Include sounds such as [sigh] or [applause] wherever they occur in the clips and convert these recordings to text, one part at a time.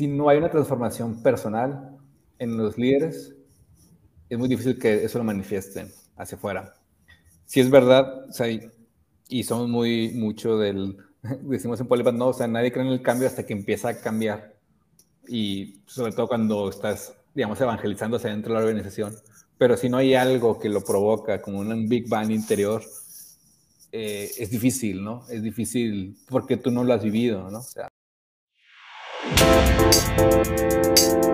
si no hay una transformación personal en los líderes, es muy difícil que eso lo manifiesten hacia afuera. Si es verdad, o sea, y somos muy mucho del, [laughs] decimos en Polipat, no, o sea, nadie cree en el cambio hasta que empieza a cambiar. Y sobre todo cuando estás, digamos, evangelizándose dentro de la organización. Pero si no hay algo que lo provoca, como un Big Bang interior, eh, es difícil, ¿no? Es difícil porque tú no lo has vivido, ¿no? O sea, Vamos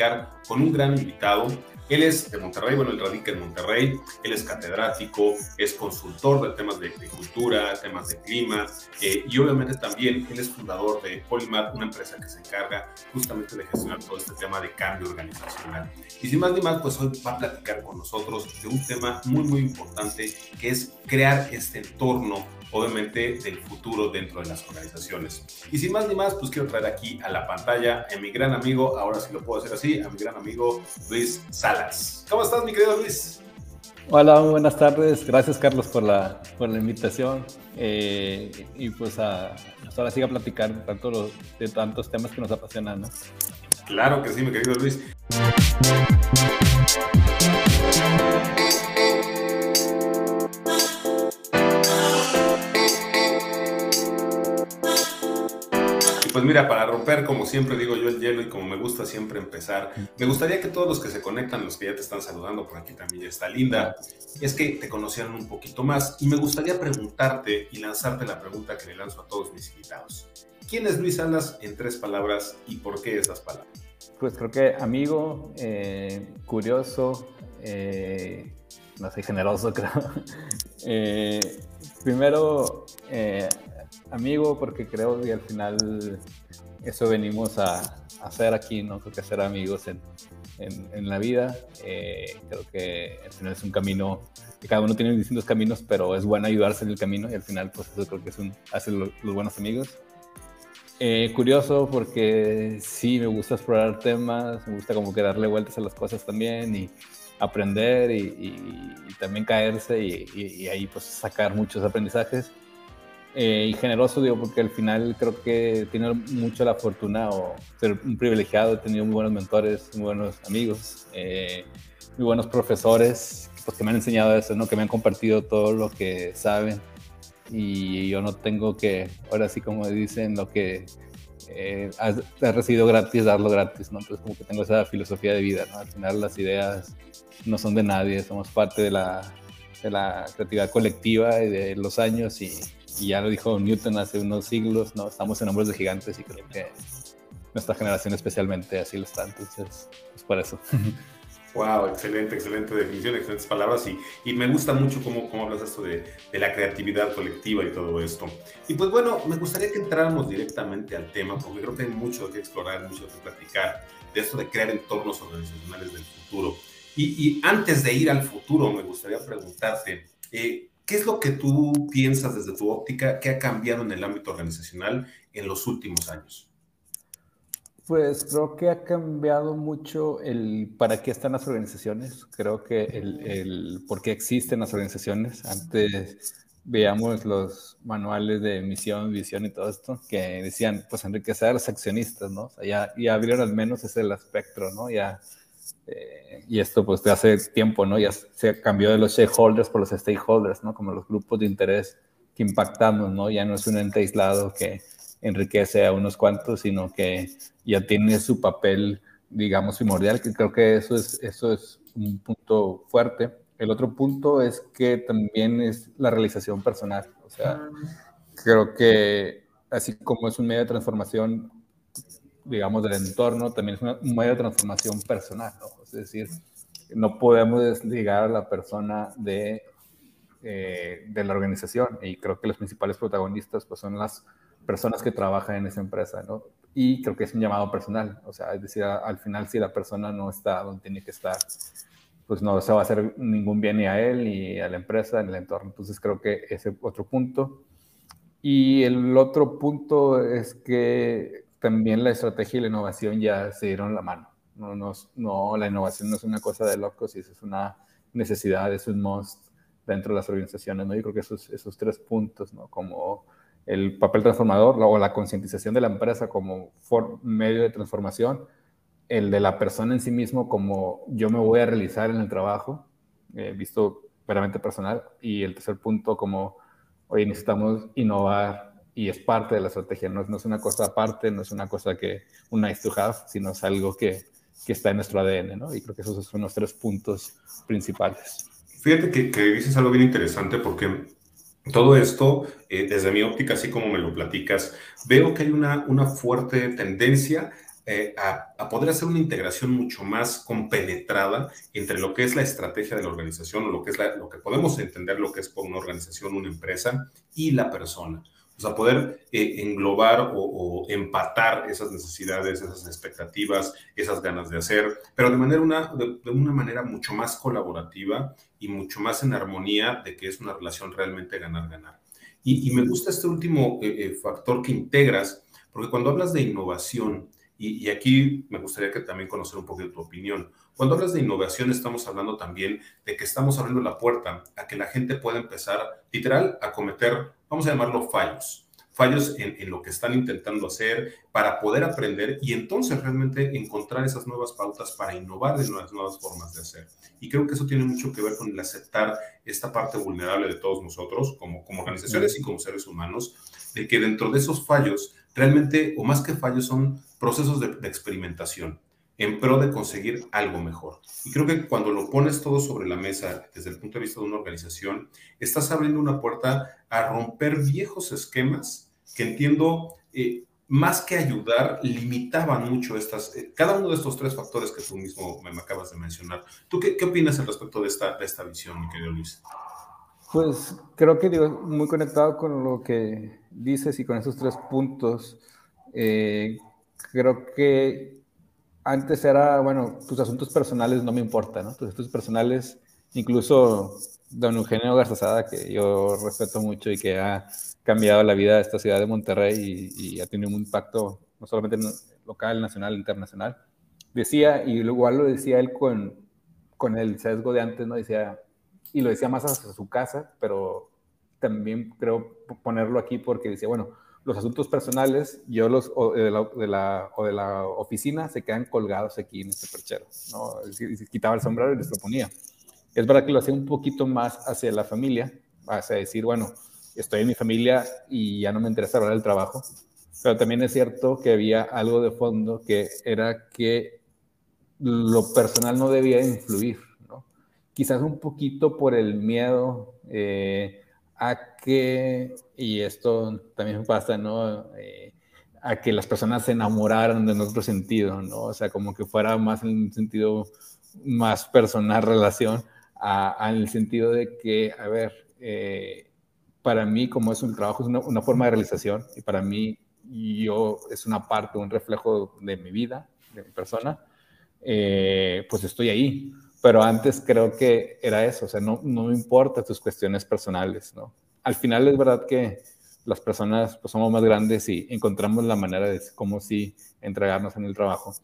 platicar con un gran invitado él es de Monterrey, bueno, él radica en Monterrey, él es catedrático, es consultor de temas de, cultura, temas de clima, eh, y obviamente también él es fundador de Polymath, una empresa que se encarga justamente de gestionar todo este tema de cambio organizacional. Y sin más ni más, pues hoy va a platicar con nosotros de un tema muy, muy importante, que es crear este entorno obviamente del futuro dentro de las organizaciones. Y sin más ni más, pues quiero traer aquí a la pantalla a mi gran amigo, ahora sí lo puedo hacer así, a mi gran amigo Luis Salas. ¿Cómo estás, mi querido Luis? Hola, buenas tardes. Gracias, Carlos, por la, por la invitación. Eh, y pues, a, pues ahora siga platicar tanto de tantos temas que nos apasionan, ¿no? Claro que sí, mi querido Luis. Pues mira, para romper, como siempre digo yo, el hielo y como me gusta siempre empezar, me gustaría que todos los que se conectan, los que ya te están saludando, por aquí también ya está Linda, es que te conocieran un poquito más y me gustaría preguntarte y lanzarte la pregunta que le lanzo a todos mis invitados. ¿Quién es Luis Salas en tres palabras y por qué esas palabras? Pues creo que amigo, eh, curioso, eh, no sé, generoso [laughs] creo. Eh, primero, amigo porque creo que al final eso venimos a, hacer aquí, ¿no? Creo que ser amigos en, en, la vida. Eh, creo que al final es un camino, que cada uno tiene distintos caminos, pero es bueno ayudarse en el camino y al final pues eso creo que es un, hace los, buenos amigos. Eh, curioso porque sí, me gusta explorar temas, me gusta como que darle vueltas a las cosas también y aprender y, también caerse y, y, ahí pues sacar muchos aprendizajes. Eh, y generoso, digo, porque al final creo que tiene mucho la fortuna o ser un privilegiado, he tenido muy buenos mentores, muy buenos amigos, eh, muy buenos profesores, pues que me han enseñado eso, ¿no? Que me han compartido todo lo que saben y yo no tengo que, ahora sí como dicen, lo que eh, has, recibido gratis, darlo gratis, ¿no? Entonces como que tengo esa filosofía de vida, ¿no? Al final las ideas no son de nadie, somos parte de la, de la creatividad colectiva y de los años y y ya lo dijo Newton hace unos siglos, ¿no? Estamos en hombres de gigantes y creo que nuestra generación especialmente así lo está, entonces es por eso. [laughs] Wow, excelente, excelente definición, excelentes palabras y, y me gusta mucho cómo, cómo hablas esto de, de, la creatividad colectiva y todo esto. Y pues bueno, me gustaría que entráramos directamente al tema porque creo que hay mucho que explorar, mucho que platicar de esto de crear entornos organizacionales del futuro. Y, y antes de ir al futuro, me gustaría preguntarte, eh, ¿Qué es lo que tú piensas desde tu óptica que ha cambiado en el ámbito organizacional en los últimos años? Pues creo que ha cambiado mucho el para qué están las organizaciones. Creo que el, el por qué existen las organizaciones. Antes veíamos los manuales de misión, visión y todo esto que decían, pues enriquecer a los accionistas, ¿no? O sea, ya, ya abrieron al menos ese el espectro, ¿no? Ya eh, y esto pues de hace tiempo, ¿no? Ya se cambió de los shareholders por los stakeholders, ¿no? Como los grupos de interés que impactamos, ¿no? Ya no es un ente aislado que enriquece a unos cuantos, sino que ya tiene su papel, digamos, primordial, que creo que eso es, eso es un punto fuerte. El otro punto es que también es la realización personal, o sea, creo que así como es un medio de transformación digamos, del entorno, también es un medio de transformación personal, ¿no? Es decir, no podemos desligar a la persona de, eh, de la organización y creo que los principales protagonistas pues, son las personas que trabajan en esa empresa, ¿no? Y creo que es un llamado personal, o sea, es decir, al final si la persona no está donde tiene que estar, pues no se va a hacer ningún bien ni a él, ni a la empresa, ni al entorno. Entonces creo que ese otro punto. Y el otro punto es que también la estrategia y la innovación ya se dieron la mano. No, no, no, la innovación no es una cosa de locos, y es una necesidad, es un must dentro de las organizaciones. ¿no? Yo creo que esos, esos tres puntos, ¿no? como el papel transformador o la concientización de la empresa como medio de transformación, el de la persona en sí mismo como yo me voy a realizar en el trabajo, eh, visto veramente personal, y el tercer punto como, hoy necesitamos innovar y es parte de la estrategia, no, no, es una cosa aparte, no es una cosa que un nice to have, sino es algo que, que está en nuestro ADN, ¿no? Y creo que esos son los tres puntos principales. Fíjate que, que dices algo bien interesante porque todo esto, eh, desde mi óptica, así como me lo platicas, veo que hay una, una fuerte tendencia eh, a, poder hacer una integración mucho más compenetrada entre lo que es la estrategia de la organización o lo que es lo que podemos entender lo que es por una organización, una empresa y la persona. O sea, poder eh, englobar o, empatar esas necesidades, esas expectativas, esas ganas de hacer, pero de, manera una, de, una manera mucho más colaborativa y mucho más en armonía de que es una relación realmente ganar-ganar. Y, me gusta este último eh, eh, factor que integras, porque cuando hablas de innovación, y, y, aquí me gustaría que también conocer un poco de tu opinión, cuando hablas de innovación estamos hablando también de que estamos abriendo la puerta a que la gente pueda empezar literal a cometer vamos a llamarlo fallos, fallos en, lo que están intentando hacer para poder aprender y entonces realmente encontrar esas nuevas pautas para innovar en las nuevas formas de hacer. Y creo que eso tiene mucho que ver con el aceptar esta parte vulnerable de todos nosotros como, como organizaciones y como seres humanos, de que dentro de esos fallos, realmente, o más que fallos, son procesos de, experimentación en pro de conseguir algo mejor. Y creo que cuando lo pones todo sobre la mesa desde el punto de vista de una organización, estás abriendo una puerta a romper viejos esquemas que entiendo, eh, más que ayudar, limitaban mucho estas, eh, cada uno de estos tres factores que tú mismo me acabas de mencionar. ¿Tú qué, qué opinas al respecto de esta, de esta visión, mi querido Luis? Pues creo que digo, muy conectado con lo que dices y con esos tres puntos. Eh, creo que antes era, bueno, tus asuntos personales no me importan, ¿no? Tus asuntos personales, incluso don Eugenio Garzazada, que yo respeto mucho y que ha cambiado la vida de esta ciudad de Monterrey y, ha tenido un impacto no solamente local, nacional, internacional, decía, y igual lo decía él con, con el sesgo de antes, ¿no? Decía, y lo decía más hacia su casa, pero también creo ponerlo aquí porque decía, bueno, los asuntos personales, yo los de la, o de la oficina se quedan colgados aquí en este perchero, ¿no? quitaba el sombrero y les lo ponía. Es verdad que lo hacía un poquito más hacia la familia, hacia decir, bueno, estoy en mi familia y ya no me interesa hablar del trabajo, pero también es cierto que había algo de fondo que era que lo personal no debía influir. Quizás un poquito por el miedo, eh, a que, y esto también pasa, ¿no? Eh, a que las personas se enamoraran de nuestro sentido, ¿no? O sea, como que fuera más en un sentido más personal relación, al sentido de que, a ver, eh, para mí como es un trabajo, es una, forma de realización y para mí yo es una parte, un reflejo de mi vida, de mi persona, pues estoy ahí pero antes creo que era eso, o sea, no, no me importa tus cuestiones personales, ¿no? Al final es verdad que las personas pues, somos más grandes y encontramos la manera de cómo sí entregarnos en el trabajo,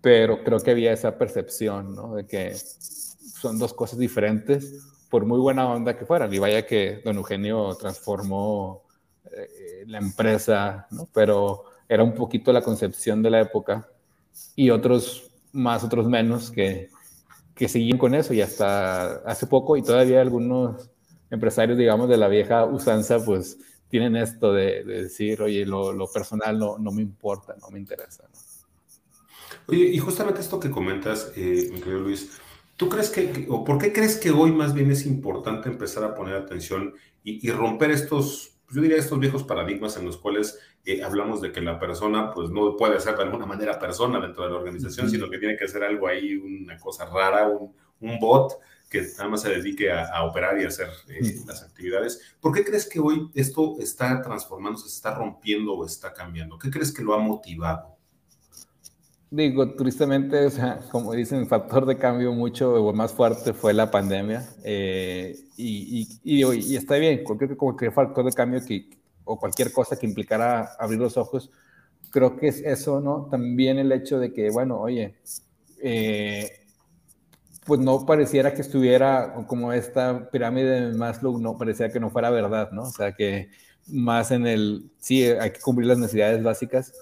pero creo que había esa percepción, ¿no? De que son dos cosas diferentes, por muy buena onda que fueran, y vaya que don Eugenio transformó eh, la empresa, ¿no? Pero era un poquito la concepción de la época y otros más, otros menos, que que siguen con eso y hasta hace poco y todavía algunos empresarios, digamos, de la vieja usanza, pues tienen esto de, decir, oye, lo, personal no, no, me importa, no me interesa. Oye, y justamente esto que comentas, eh, mi querido Luis, ¿tú crees que, o por qué crees que hoy más bien es importante empezar a poner atención y, y romper estos, yo diría, estos viejos paradigmas en los cuales eh, hablamos de que la persona pues no puede ser de alguna manera persona dentro de la organización, sino que tiene que ser algo ahí, una cosa rara, un, un bot que nada más se dedique a, operar y hacer eh, las actividades. ¿Por qué crees que hoy esto está transformándose, se está rompiendo o está cambiando? ¿Qué crees que lo ha motivado? Digo, tristemente, o sea, como dicen, el factor de cambio mucho o más fuerte fue la pandemia. Eh, y, y, y, está bien, cualquier, cualquier factor de cambio que, o cualquier cosa que implicara abrir los ojos, creo que es eso, ¿no? También el hecho de que, bueno, oye, eh, pues no pareciera que estuviera como esta pirámide de Maslow, no parecía que no fuera verdad, ¿no? O sea, que más en el, sí, hay que cumplir las necesidades básicas,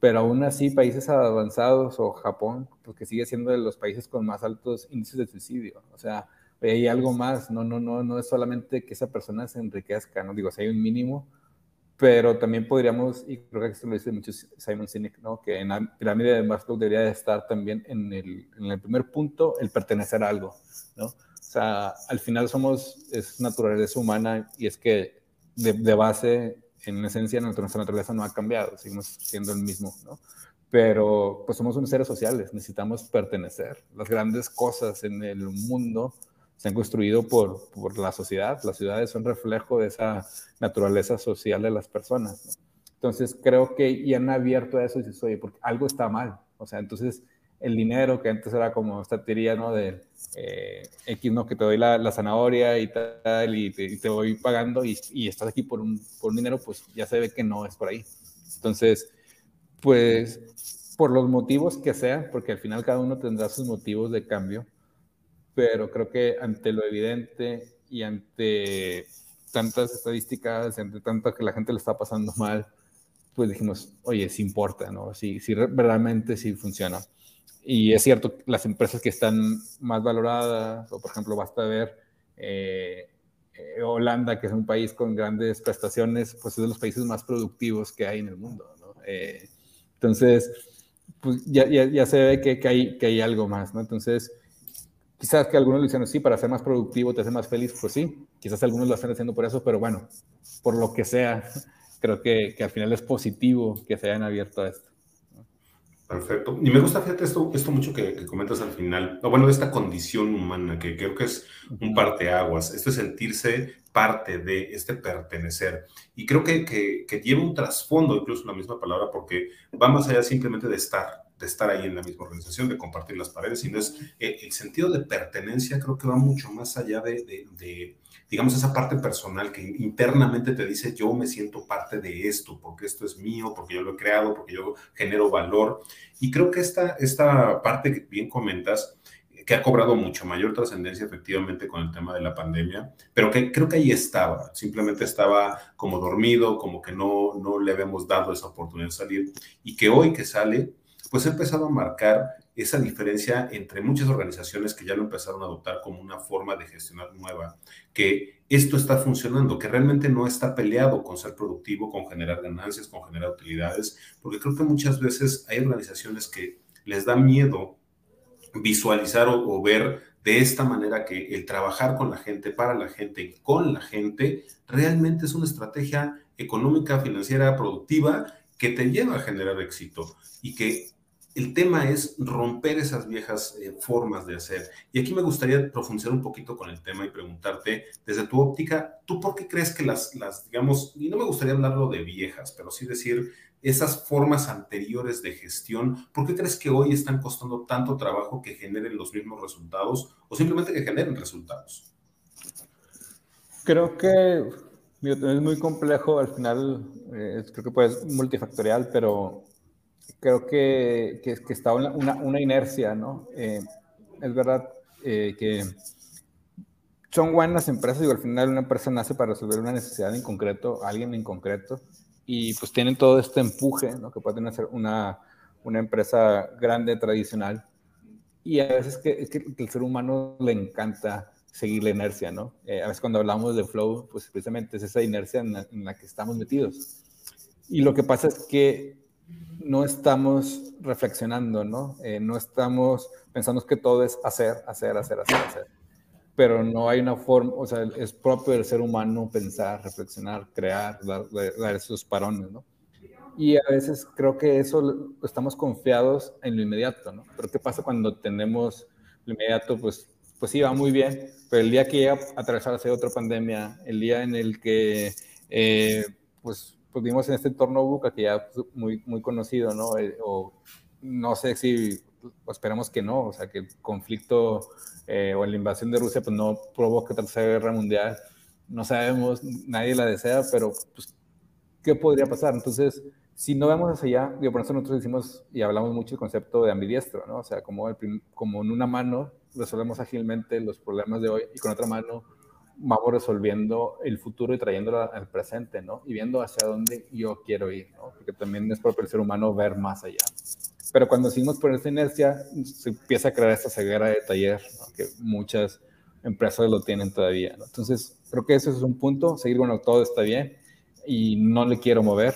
pero aún así países avanzados o Japón, porque pues sigue siendo de los países con más altos índices de suicidio, o sea, hay algo más, no, no, no, no es solamente que esa persona se enriquezca, no digo, si hay un mínimo, pero también podríamos, y creo que esto lo dice mucho Simon Sinek, ¿no? que en la pirámide de Maslow debería de estar también en el, en el primer punto el pertenecer a algo, ¿no? O sea, al final somos, es naturaleza humana y es que de, de base, en esencia, nuestra naturaleza no ha cambiado, seguimos siendo el mismo, ¿no? Pero pues somos unos seres sociales, necesitamos pertenecer. Las grandes cosas en el mundo se han construido por, por la sociedad. Las ciudades son reflejo de esa naturaleza social de las personas. Entonces creo que ya han abierto eso y dices, oye, porque algo está mal. O sea, entonces el dinero que antes era como esta teoría, ¿no? De eh, X, ¿no? Que te doy la, la zanahoria y tal, y te, te voy pagando y, y, estás aquí por un, por un dinero, pues ya se ve que no es por ahí. Entonces, pues por los motivos que sean, porque al final cada uno tendrá sus motivos de cambio, pero creo que ante lo evidente y ante tantas estadísticas, ante tanto que la gente le está pasando mal, pues dijimos, oye, sí importa, ¿no? Si, si realmente sí funciona. Y es cierto, las empresas que están más valoradas, o por ejemplo, basta ver eh, eh, Holanda, que es un país con grandes prestaciones, pues es de los países más productivos que hay en el mundo, ¿no? Eh, entonces, pues ya, ya, ya, se ve que, que, hay, que hay algo más, ¿no? Entonces, Quizás que algunos lo dicen sí, para ser más productivo, te hace más feliz, pues sí, quizás algunos lo están haciendo por eso, pero bueno, por lo que sea, [laughs] creo que, que al final es positivo que se hayan abierto a esto. Perfecto. Y me gusta, fíjate, esto, esto mucho que, que comentas al final, o bueno, esta condición humana, que creo que es un parteaguas, esto es sentirse parte de, este pertenecer. Y creo que, que, que lleva un trasfondo, incluso la misma palabra, porque va más allá simplemente de estar, de estar ahí en la misma organización, de compartir las paredes, sino es eh, el sentido de pertenencia, creo que va mucho más allá de, de, de, digamos, esa parte personal que internamente te dice, yo me siento parte de esto, porque esto es mío, porque yo lo he creado, porque yo genero valor. Y creo que esta, esta parte que bien comentas, que ha cobrado mucho mayor trascendencia efectivamente con el tema de la pandemia, pero que creo que ahí estaba, simplemente estaba como dormido, como que no, no le habíamos dado esa oportunidad de salir y que hoy que sale, pues ha empezado a marcar esa diferencia entre muchas organizaciones que ya lo empezaron a adoptar como una forma de gestionar nueva, que esto está funcionando, que realmente no está peleado con ser productivo, con generar ganancias, con generar utilidades, porque creo que muchas veces hay organizaciones que les da miedo visualizar o, ver de esta manera que el trabajar con la gente, para la gente y con la gente, realmente es una estrategia económica, financiera, productiva que te lleva a generar éxito y que el tema es romper esas viejas eh, formas de hacer. Y aquí me gustaría profundizar un poquito con el tema y preguntarte, desde tu óptica, ¿tú por qué crees que las, digamos, y no me gustaría hablarlo de viejas, pero sí decir esas formas anteriores de gestión, ¿por qué crees que hoy están costando tanto trabajo que generen los mismos resultados o simplemente que generen resultados? Creo que es muy complejo, al final eh, creo que puede ser multifactorial, pero creo que, que, que está una, una, inercia, ¿no? Eh, es verdad eh, que son buenas empresas, digo, al final una empresa nace para resolver una necesidad en concreto, alguien en concreto, y pues tienen todo este empuje, ¿no? Que pueden hacer una, una empresa grande, tradicional, y a veces que, que, que el ser humano le encanta seguir la inercia, ¿no? Eh, a veces cuando hablamos de flow, pues precisamente es esa inercia en la, en la que estamos metidos. Y lo que pasa es que no estamos reflexionando, ¿no? Eh, no estamos pensando que todo es hacer, hacer, hacer, hacer, hacer. Pero no hay una forma, o sea, es propio del ser humano pensar, reflexionar, crear, dar, dar esos parones, ¿no? Y a veces creo que eso estamos confiados en lo inmediato, ¿no? Pero ¿qué pasa cuando tenemos lo inmediato? Pues, pues sí, va muy bien, pero el día que llega a atravesarse otra pandemia, el día en el que, eh, pues, pues vimos en este entorno buca que ya es muy, muy conocido, ¿no? Eh, o no sé si esperamos que no, o sea, que el conflicto eh, o la invasión de Rusia pues no provoque tercera guerra mundial. No sabemos, nadie la desea, pero pues, ¿qué podría pasar? Entonces, si no vemos hacia allá, digo, por eso nosotros decimos y hablamos mucho el concepto de ambidiestro, ¿no? O sea, como, como en una mano resolvemos ágilmente los problemas de hoy y con otra mano vamos resolviendo el futuro y trayéndolo al presente, ¿no? Y viendo hacia dónde yo quiero ir, ¿no? Porque también es propio el ser humano ver más allá. Pero cuando seguimos por esta inercia, se empieza a crear esta ceguera de taller, ¿no? que muchas empresas lo tienen todavía, ¿no? Entonces, creo que ese es un punto, seguir, bueno, todo está bien y no le quiero mover.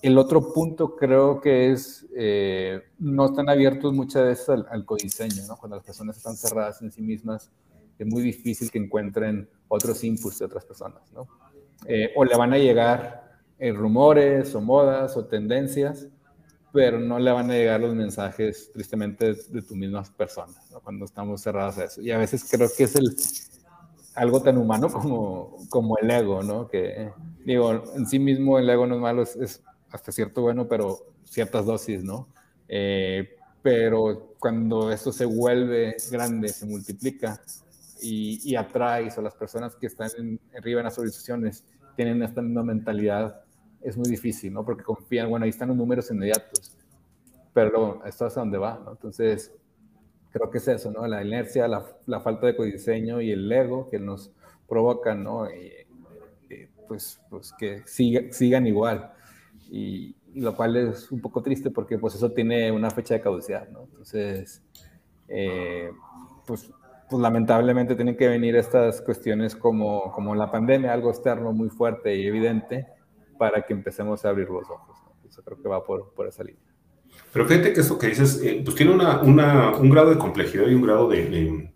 El otro punto creo que es, eh, no están abiertos muchas veces al, al codiseño, ¿no? Cuando las personas están cerradas en sí mismas, es muy difícil que encuentren otros inputs de otras personas, ¿no? Eh, o le van a llegar eh, rumores o modas o tendencias, pero no le van a llegar los mensajes tristemente de, tus mismas personas, ¿no? cuando estamos cerrados a eso. Y a veces creo que es el, algo tan humano como, como el ego, ¿no? Que digo, en sí mismo el ego no es malo, es, hasta cierto bueno, pero ciertas dosis, ¿no? Eh, pero cuando esto se vuelve grande, se multiplica, y, atrae a las personas que están arriba en las organizaciones tienen esta misma mentalidad, es muy difícil, ¿no? Porque confían, bueno, ahí están los números inmediatos, pero esto es a dónde va, ¿no? Entonces, creo que es eso, ¿no? La inercia, la, la falta de codiseño y el ego que nos provocan, ¿no? Y, pues, pues que sigan igual. Y, y, lo cual es un poco triste porque pues eso tiene una fecha de caducidad, ¿no? Entonces, eh, pues pues lamentablemente tienen que venir estas cuestiones como, como la pandemia, algo externo muy fuerte y evidente, para que empecemos a abrir los ojos. Eso creo que va por, por esa línea. Pero fíjate que eso que dices, eh, pues tiene una, una, un grado de complejidad y un grado de,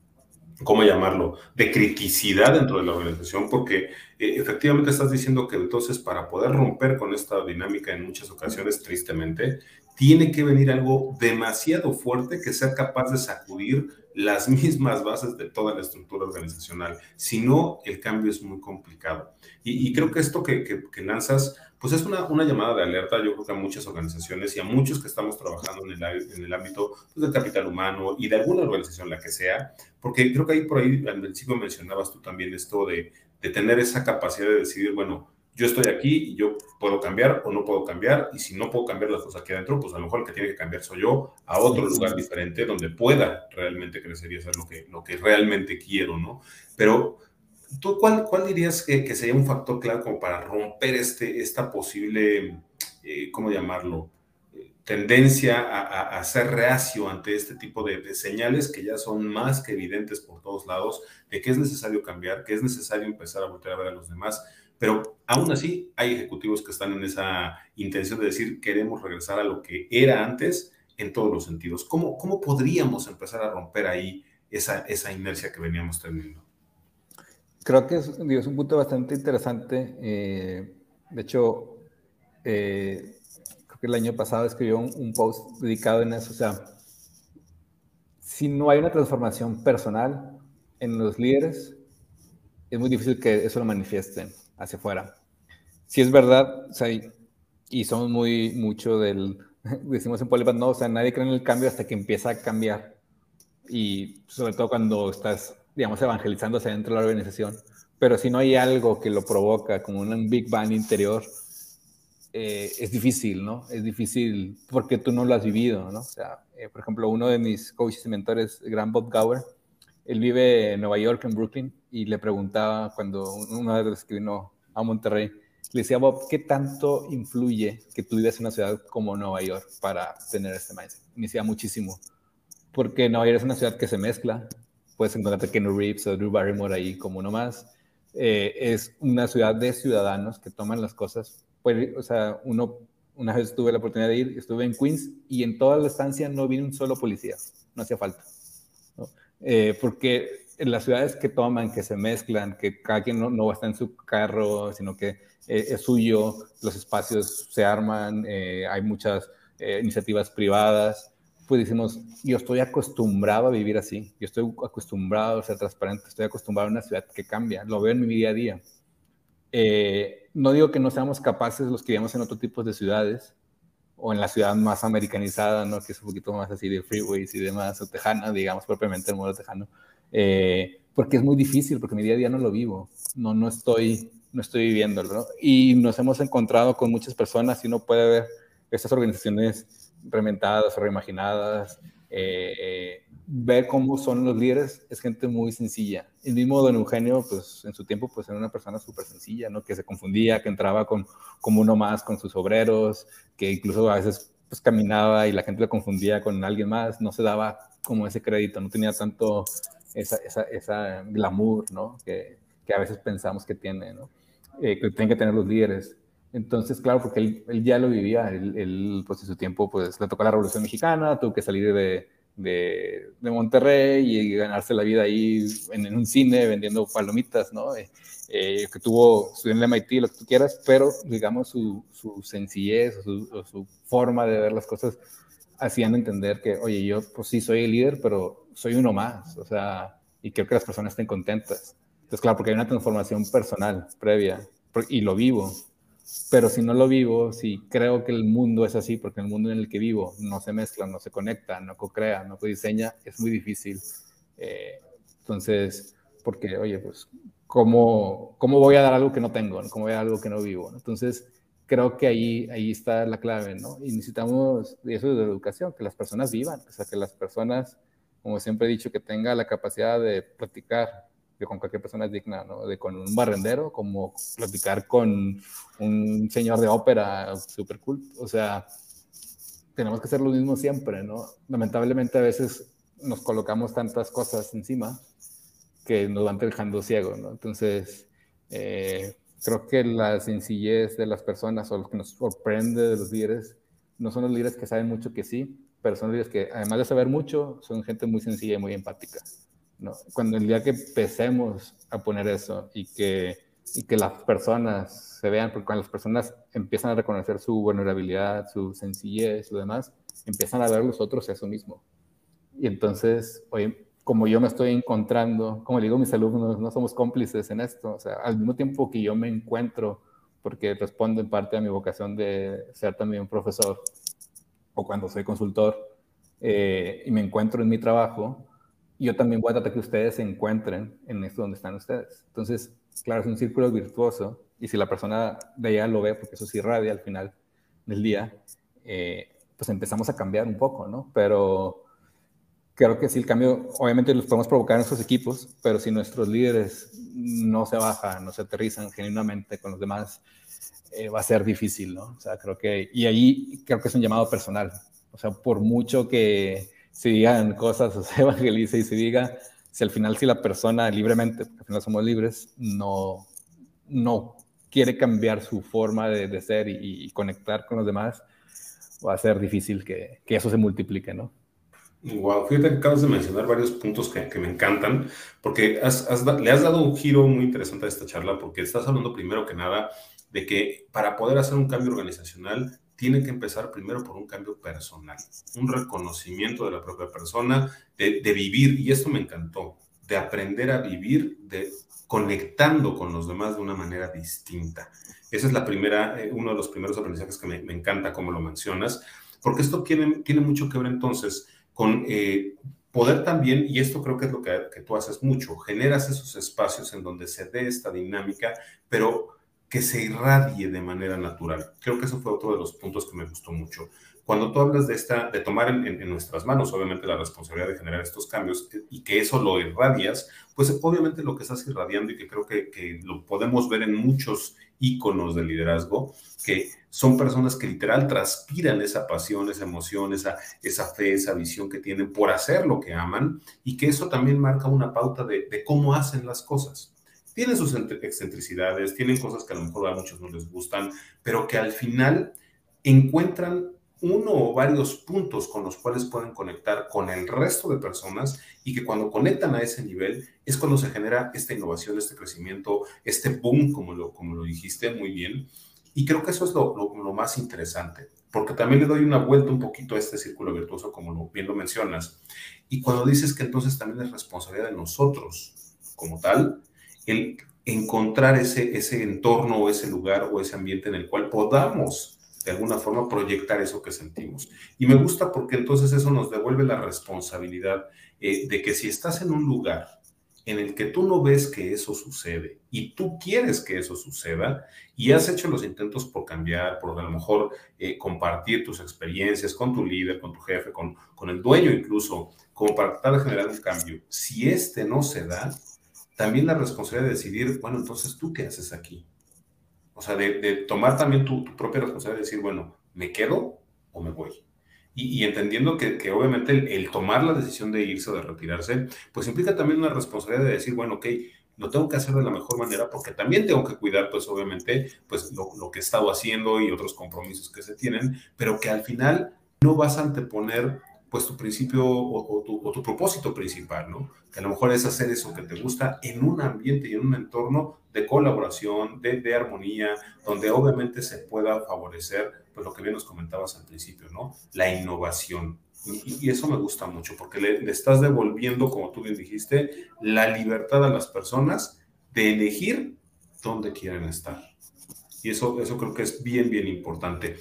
¿cómo llamarlo?, de criticidad dentro de la organización, porque eh, efectivamente estás diciendo que entonces para poder romper con esta dinámica en muchas ocasiones, tristemente, tiene que venir algo demasiado fuerte que sea capaz de sacudir las [laughs] mismas bases de toda la estructura organizacional. Si no, el cambio es muy complicado. Y, creo que esto que, que, lanzas, pues es una, una, llamada de alerta, yo creo que a muchas organizaciones y a muchos que estamos trabajando en el, en el ámbito pues, del capital humano y de alguna organización, la que sea, porque creo que ahí por ahí al principio mencionabas tú también esto de, de tener esa capacidad de decidir, bueno, yo estoy aquí y yo puedo cambiar o no puedo cambiar, y si no puedo cambiar las cosas aquí adentro, pues a lo mejor el que tiene que cambiar soy yo a otro lugar diferente donde pueda realmente crecer y hacer lo que, lo que realmente quiero, ¿no? Pero, ¿tú cuál, cuál dirías que, que sería un factor clave como para romper este, esta posible, eh, ¿cómo llamarlo? tendencia a, a, ser reacio ante este tipo de, de, señales que ya son más que evidentes por todos lados, de que es necesario cambiar, que es necesario empezar a voltear a ver a los demás, pero aún así hay ejecutivos que están en esa intención de decir queremos regresar a lo que era antes en todos los sentidos. ¿Cómo, cómo podríamos empezar a romper ahí esa, esa inercia que veníamos teniendo? Creo que es, un punto bastante interesante. Eh, de hecho, eh, creo que el año pasado escribió un, un, post dedicado en eso. O sea, si no hay una transformación personal en los líderes, es muy difícil que eso lo manifiesten hacia afuera. Si es verdad, o sea, y, somos muy mucho del, [laughs] decimos en Polipat, no, o sea, nadie cree en el cambio hasta que empieza a cambiar. Y sobre todo cuando estás, digamos, evangelizándose dentro de la organización. Pero si no hay algo que lo provoca, como un Big Bang interior, eh, es difícil, ¿no? Es difícil porque tú no lo has vivido, ¿no? O sea, eh, por ejemplo, uno de mis coaches y mentores, Gran Bob Gower, él vive en Nueva York, en Brooklyn, y le preguntaba cuando una vez que vino a Monterrey, le decía, Bob, ¿qué tanto influye que tú vives en una ciudad como Nueva York para tener este mindset? Y me decía muchísimo, porque Nueva York es una ciudad que se mezcla, puedes encontrarte Ken Reeves o Drew Barrymore ahí como uno más, eh, es una ciudad de ciudadanos que toman las cosas, pues, o sea, uno, una vez tuve la oportunidad de ir, estuve en Queens y en toda la estancia no vi un solo policía, no hacía falta. Eh, porque en las ciudades que toman, que se mezclan, que cada quien no, no está en su carro, sino que eh, es suyo, los espacios se arman, eh, hay muchas iniciativas privadas, pues decimos, yo estoy acostumbrado a vivir así, yo estoy acostumbrado a ser transparente, estoy acostumbrado a una ciudad que cambia, lo veo en mi día a día. no digo que no seamos capaces los que vivimos en otro tipo de ciudades, o en la ciudad más americanizada, ¿no? que es un poquito más así de freeways y demás, o tejana, digamos propiamente el modo tejano, eh, porque es muy difícil, porque mi día a día no lo vivo, no, no estoy no estoy viviéndolo. ¿no? Y nos hemos encontrado con muchas personas y uno puede ver estas organizaciones reinventadas reimaginadas, eh, eh, ver cómo son los líderes es gente muy sencilla. El mismo don Eugenio, pues en su tiempo, pues era una persona súper sencilla, ¿no? Que se confundía, que entraba con, como uno más con sus obreros, que incluso a veces pues caminaba y la gente lo confundía con alguien más, no se daba como ese crédito, no tenía tanto esa, esa, esa glamour, ¿no? Que, que, a veces pensamos que tiene, ¿no? Eh, que tienen que tener los líderes. Entonces, claro, porque él, él ya lo vivía, él, él, pues en su tiempo, pues le tocó la Revolución Mexicana, tuvo que salir de, de, de Monterrey y ganarse la vida ahí en, en un cine vendiendo palomitas, ¿no? Eh, eh, que tuvo, estudió en el MIT, lo que tú quieras, pero digamos su, su sencillez o su, o su, forma de ver las cosas hacían entender que, oye, yo pues sí soy el líder, pero soy uno más, o sea, y quiero que las personas estén contentas. Entonces, claro, porque hay una transformación personal previa y lo vivo. Pero si no lo vivo, si creo que el mundo es así, porque el mundo en el que vivo no se mezcla, no se conecta, no co-crea, no co-diseña, es muy difícil. Eh, entonces, porque, oye, pues, ¿cómo, ¿cómo voy a dar algo que no tengo? ¿Cómo voy a dar algo que no vivo? Entonces, creo que ahí, ahí está la clave, ¿no? Y necesitamos, y eso es de la educación, que las personas vivan, o sea, que las personas, como siempre he dicho, que tengan la capacidad de platicar, que con cualquier persona es digna, ¿no? De con un barrendero, como platicar con un señor de ópera super cool. O sea, tenemos que hacer lo mismo siempre, ¿no? Lamentablemente a veces nos colocamos tantas cosas encima que nos van dejando ciegos, ¿no? Entonces, eh, creo que la sencillez de las personas o lo que nos sorprende de los líderes no son los líderes que saben mucho que sí, pero son líderes que además de saber mucho, son gente muy sencilla y muy empática. ¿no? Cuando el día que empecemos a poner eso y que, y que las personas se vean, porque cuando las personas empiezan a reconocer su vulnerabilidad, su sencillez, lo demás, empiezan a ver los otros eso mismo. Y entonces, como yo me estoy encontrando, como digo mis alumnos, no somos cómplices en esto, o sea, al mismo tiempo que yo me encuentro, porque respondo en parte a mi vocación de ser también profesor, o cuando soy consultor, eh, y me encuentro en mi trabajo, yo también voy a tratar que ustedes se encuentren en esto donde están ustedes. Entonces, claro, es un círculo virtuoso y si la persona de allá lo ve, porque eso sí irradia al final del día, eh, pues empezamos a cambiar un poco, ¿no? Pero creo que si el cambio, obviamente los podemos provocar en nuestros equipos, pero si nuestros líderes no se bajan, no se aterrizan genuinamente con los demás, eh, va a ser difícil, ¿no? O sea, creo que, y ahí creo que es un llamado personal. O sea, por mucho que se digan cosas o se [laughs] evangelice y se diga, si al final si la persona libremente, porque al final somos libres, no, no quiere cambiar su forma de, ser y, y, conectar con los demás, va a ser difícil que, que eso se multiplique, ¿no? Wow, fíjate que acabas de mencionar varios puntos que, que me encantan, porque has, has, le has dado un giro muy interesante a esta charla, porque estás hablando primero que nada de que para poder hacer un cambio organizacional tiene que empezar primero por un cambio personal, un reconocimiento de la propia persona, de, de, vivir, y esto me encantó, de aprender a vivir, de conectando con los demás de una manera distinta. Esa es la primera, eh, uno de los primeros aprendizajes que me, me, encanta como lo mencionas, porque esto tiene, tiene mucho que ver entonces con eh, poder también, y esto creo que es lo que, tú haces mucho, generas esos espacios en donde se dé esta dinámica, pero que se irradie de manera natural. Creo que eso fue otro de los puntos que me gustó mucho. Cuando tú hablas de esta, de tomar en, nuestras manos, obviamente, la responsabilidad de generar estos cambios eh, y que eso lo irradias, pues obviamente lo que estás irradiando y que creo que lo podemos ver en muchos íconos de liderazgo, que son personas que literal transpiran esa pasión, esa emoción, esa, esa fe, esa visión que tienen por hacer lo que aman y que eso también marca una pauta de, de cómo hacen las cosas. Tienen sus excentricidades, tienen cosas que a lo mejor a muchos no les gustan, pero que al final encuentran uno o varios puntos con los cuales pueden conectar con el resto de personas y que cuando conectan a ese nivel es cuando se genera esta innovación, este crecimiento, este boom, como lo, como lo dijiste muy bien. Y creo que eso es lo, más interesante, porque también le doy una vuelta un poquito a este círculo virtuoso, como bien lo mencionas. Y cuando dices que entonces también es responsabilidad de nosotros como tal, el encontrar ese, ese entorno o ese lugar o ese ambiente en el cual podamos de alguna forma proyectar eso que sentimos. Y me gusta porque entonces eso nos devuelve la responsabilidad eh, de que si estás en un lugar en el que tú no ves que eso sucede y tú quieres que eso suceda y has hecho los intentos por cambiar, por a lo mejor eh, compartir tus experiencias con tu líder, con tu jefe, con, con el dueño incluso, como para tratar de generar un cambio. Si este no se da, también la responsabilidad de decidir, bueno, entonces tú qué haces aquí. O sea, de, tomar también tu, tu propia responsabilidad de decir, bueno, ¿me quedo o me voy? Y, entendiendo que, que obviamente el, tomar la decisión de irse o de retirarse, pues implica también una responsabilidad de decir, bueno, ok, lo tengo que hacer de la mejor manera porque también tengo que cuidar, pues obviamente, pues lo, lo que he estado haciendo y otros compromisos que se tienen, pero que al final no vas a anteponer pues tu principio o, tu, propósito principal, ¿no? Que a lo mejor es hacer eso que te gusta en un ambiente y en un entorno de colaboración, de, de armonía, donde obviamente se pueda favorecer, pues lo que bien nos comentabas al principio, ¿no? La innovación. Y, eso me gusta mucho porque le, le, estás devolviendo, como tú bien dijiste, la libertad a las personas de elegir dónde quieren estar. Y eso, eso creo que es bien, bien importante.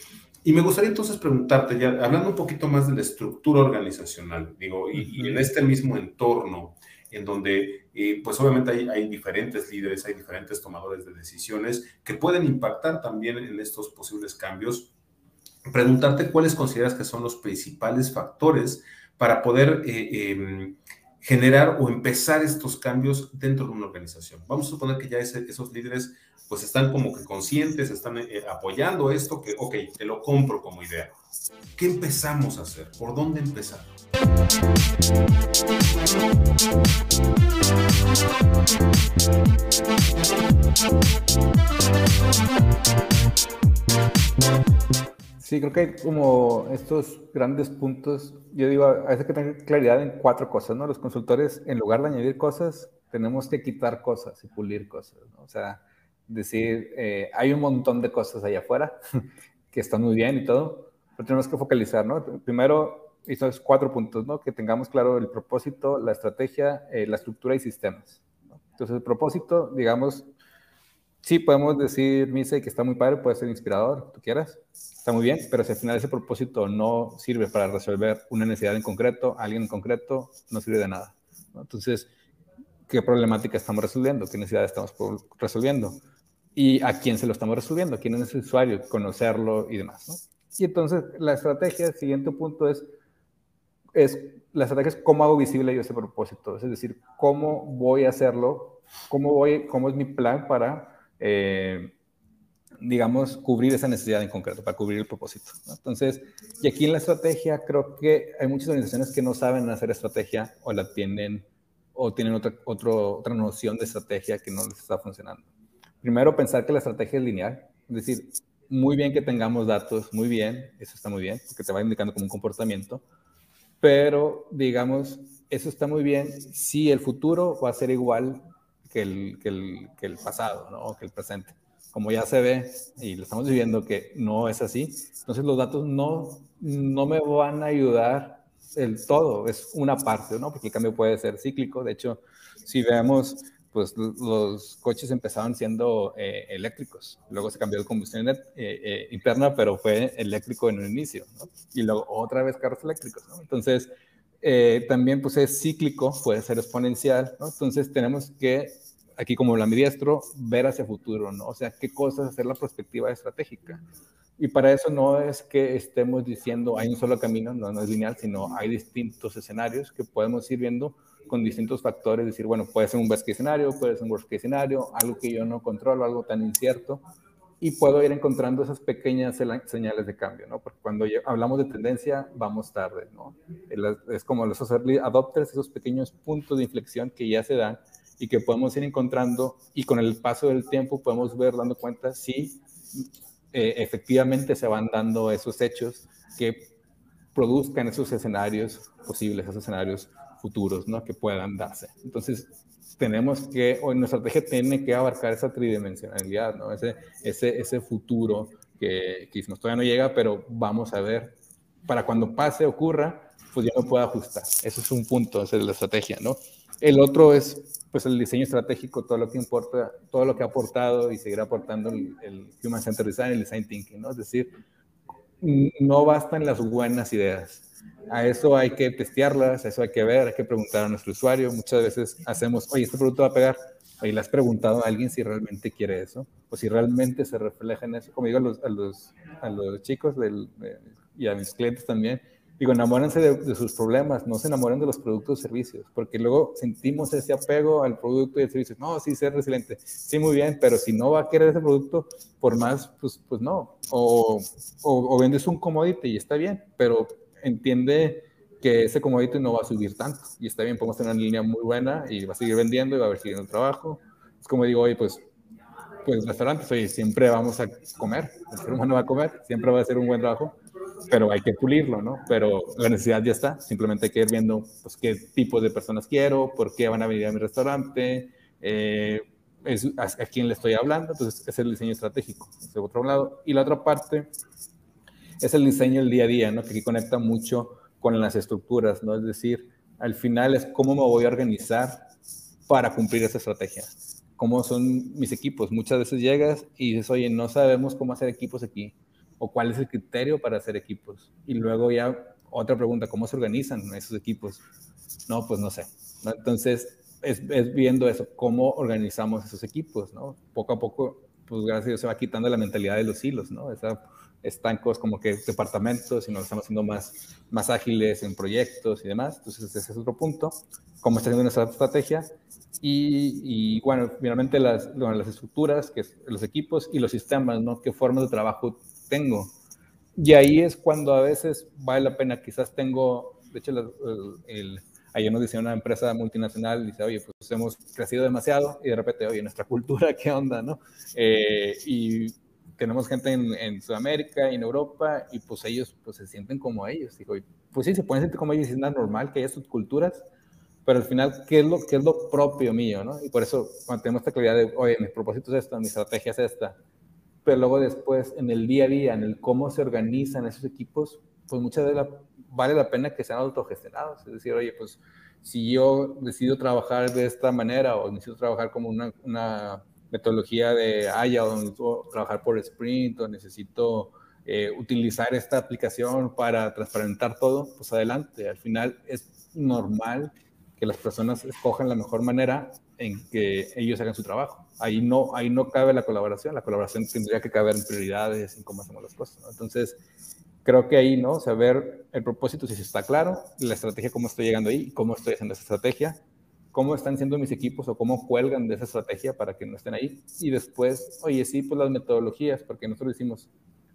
Y me gustaría entonces preguntarte, ya hablando un poquito más de la estructura organizacional, digo, y, en este mismo entorno, en donde, eh, pues obviamente hay, hay, diferentes líderes, hay diferentes tomadores de decisiones que pueden impactar también en estos posibles cambios, preguntarte cuáles consideras que son los principales factores para poder eh, em, generar o empezar estos cambios dentro de una organización. Vamos a suponer que ya esos líderes pues están como que conscientes, están eh, apoyando esto, que, ok, te lo compro como idea. ¿Qué empezamos a hacer? ¿Por dónde empezar? Sí, creo que hay como estos grandes puntos. Yo digo, a veces que tener claridad en cuatro cosas, ¿no? Los consultores, en lugar de añadir cosas, tenemos que quitar cosas y pulir cosas, ¿no? O sea, decir, eh, hay un montón de cosas allá afuera [laughs] que están muy bien y todo, pero tenemos que focalizar, ¿no? Primero, estos cuatro puntos, ¿no? Que tengamos claro el propósito, la estrategia, eh, la estructura y sistemas. Entonces, el propósito, digamos, sí podemos decir, Mise, que está muy padre, puede ser inspirador, tú quieras, está muy bien, pero si al final ese propósito no sirve para resolver una necesidad en concreto, alguien en concreto, no sirve de nada. Entonces, ¿qué problemática estamos resolviendo? ¿Qué necesidad estamos resolviendo? Y a quién se lo estamos resolviendo, quién es el usuario, conocerlo y demás. ¿no? Y entonces la estrategia, el siguiente punto es, es, la estrategia es cómo hago visible yo ese propósito, es decir, cómo voy a hacerlo, cómo, voy, cómo es mi plan para, eh, digamos, cubrir esa necesidad en concreto, para cubrir el propósito. Entonces, y aquí en la estrategia creo que hay muchas organizaciones que no saben hacer estrategia o la tienen o tienen otra, otro, otra noción de estrategia que no les está funcionando primero pensar que la estrategia es lineal, es decir, muy bien que tengamos datos, muy bien, eso está muy bien, porque te va indicando como un comportamiento, pero digamos, eso está muy bien si el futuro va a ser igual que el, que el, que el pasado, ¿no? Que el presente. Como ya se ve y lo estamos viviendo que no es así, entonces los datos no, no me van a ayudar el todo, es una parte, ¿no? Porque el cambio puede ser cíclico. De hecho, si vemos pues los coches empezaron siendo eh, eléctricos. Luego se cambió de combustión eh, eh, interna, pero fue eléctrico en un inicio, ¿no? Y luego otra vez carros eléctricos, ¿no? Entonces, también pues es cíclico, puede ser exponencial, ¿no? Entonces tenemos que, aquí como la ambidiestro, ver hacia futuro, ¿no? O sea, qué cosas hacer la perspectiva estratégica. Y para eso no es que estemos diciendo hay un solo camino, no, no es lineal, sino hay distintos escenarios que podemos ir viendo con distintos factores, decir, bueno, puede ser un best case escenario, puede ser un worst case escenario, algo que yo no controlo, algo tan incierto, y puedo ir encontrando esas pequeñas señales de cambio, ¿no? Porque cuando hablamos de tendencia, vamos tarde, ¿no? Es como los early adopters, esos pequeños puntos de inflexión que ya se dan y que podemos ir encontrando y con el paso del tiempo podemos ver, dando cuenta si eh, efectivamente se van dando esos hechos que produzcan esos escenarios posibles, esos escenarios futuros, ¿no? Que puedan darse. Entonces, tenemos que, o nuestra estrategia tiene que abarcar esa tridimensionalidad, ¿no? Ese, ese, ese futuro que quizás todavía no llega, pero vamos a ver, para cuando pase, ocurra, pues ya no pueda ajustar. Eso es un punto, esa es la estrategia, ¿no? El otro es, pues, el diseño estratégico, todo lo que importa, todo lo que ha aportado y seguirá aportando el, el Human Centered Design, el Design Thinking, ¿no? Es decir, no bastan las buenas ideas, a eso hay que testearlas, a eso hay que ver, hay que preguntar a nuestro usuario. Muchas veces hacemos, oye, este producto va a pegar. Y le has preguntado a alguien si realmente quiere eso, o si realmente se refleja en eso. Como digo a los, a los, a los chicos y a mis clientes también, digo, enamórense de, sus problemas, no se enamoren de los productos o servicios, porque luego sentimos ese apego al producto y al servicio. No, sí, ser resiliente, sí, muy bien, pero si no va a querer ese producto, por más, pues, pues no. O, o, vendes un commodity y está bien, pero entiende que ese commodity no va a subir tanto y está bien, podemos tener una línea muy buena y va a seguir vendiendo y va a haber siguiendo trabajo. Es como digo, oye, pues, pues restaurantes, oye, siempre vamos a comer, el ser humano va a comer, siempre va a ser un buen trabajo pero hay que pulirlo, ¿no? Pero la necesidad ya está, simplemente hay que ir viendo pues, qué tipo de personas quiero, por qué van a venir a mi restaurante, eh, es, a, quién le estoy hablando, entonces es el diseño estratégico, de otro lado. Y la otra parte es el diseño del día a día, ¿no? Que conecta mucho con las estructuras, ¿no? Es decir, al final es cómo me voy a organizar para cumplir esa estrategia. ¿Cómo son mis equipos? Muchas veces llegas y dices, oye, no sabemos cómo hacer equipos aquí o cuál es el criterio para hacer equipos. Y luego ya otra pregunta, ¿cómo se organizan esos equipos? No, pues no sé. Entonces, es, es, viendo eso, cómo organizamos esos equipos, ¿no? Poco a poco, pues gracias a Dios se va quitando la mentalidad de los hilos, ¿no? Esa, estancos como que departamentos y nos estamos haciendo más, más ágiles en proyectos y demás. Entonces, ese es otro punto. Cómo está haciendo nuestra estrategia. Y, y bueno, finalmente las, las estructuras, que es los equipos y los sistemas, ¿no? ¿Qué formas de trabajo tengo. Y ahí es cuando a veces vale la pena, quizás tengo, de hecho, el, ayer nos decía una empresa multinacional, dice, oye, pues hemos crecido demasiado y de repente, oye, nuestra cultura, [laughs] ¿qué onda, no? Eh, y tenemos gente en, Sudamérica y en Europa y pues ellos pues se sienten como ellos. Digo, pues sí, se pueden sentir como ellos y es normal que haya sus culturas, pero al final, ¿qué es lo, qué es lo propio mío, no? Y por eso, cuando tenemos esta claridad de, oye, mi propósito es esta, mi estrategia es esta, pero luego después en el día a día, en el cómo se organizan esos equipos, pues muchas veces vale la pena que sean autogestionados. Es decir, oye, pues si yo decido trabajar de esta manera o necesito trabajar como una, una metodología de Aya o necesito trabajar por sprint o necesito eh, utilizar esta aplicación para transparentar todo, pues adelante. Al final es normal que las personas escojan la mejor manera en que ellos hagan su trabajo. Ahí no, ahí no cabe la colaboración, la colaboración tendría que caber en prioridades, en cómo hacemos las cosas. Entonces, creo que ahí, ¿no? Saber el propósito, si está claro, la estrategia, cómo estoy llegando ahí, cómo estoy haciendo esa estrategia, cómo están siendo mis equipos o cómo cuelgan de esa estrategia para que no estén ahí. Y después, oye, sí, pues las metodologías, porque nosotros decimos,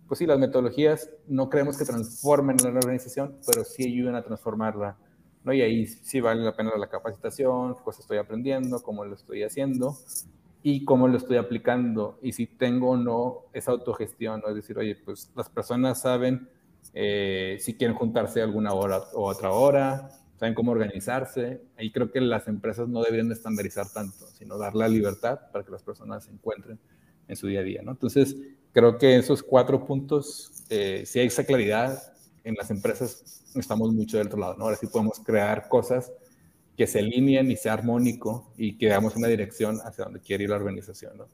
pues sí, las metodologías no creemos que transformen la organización, pero sí ayudan a transformarla ¿no? Y ahí sí vale la pena la capacitación, cosas estoy aprendiendo, cómo lo estoy haciendo y cómo lo estoy aplicando y si tengo o no esa autogestión, ¿no? es decir, oye, pues las personas saben eh, si quieren juntarse alguna hora o otra hora, saben cómo organizarse. Ahí creo que las empresas no deberían estandarizar tanto, sino dar la libertad para que las personas se encuentren en su día a día, ¿no? Entonces, creo que esos cuatro puntos, eh, si hay esa claridad, en las empresas estamos mucho del otro lado, ¿no? Ahora sí podemos crear cosas que se alineen y sea armónico y que damos una dirección hacia donde quiere ir la organización, ¿no?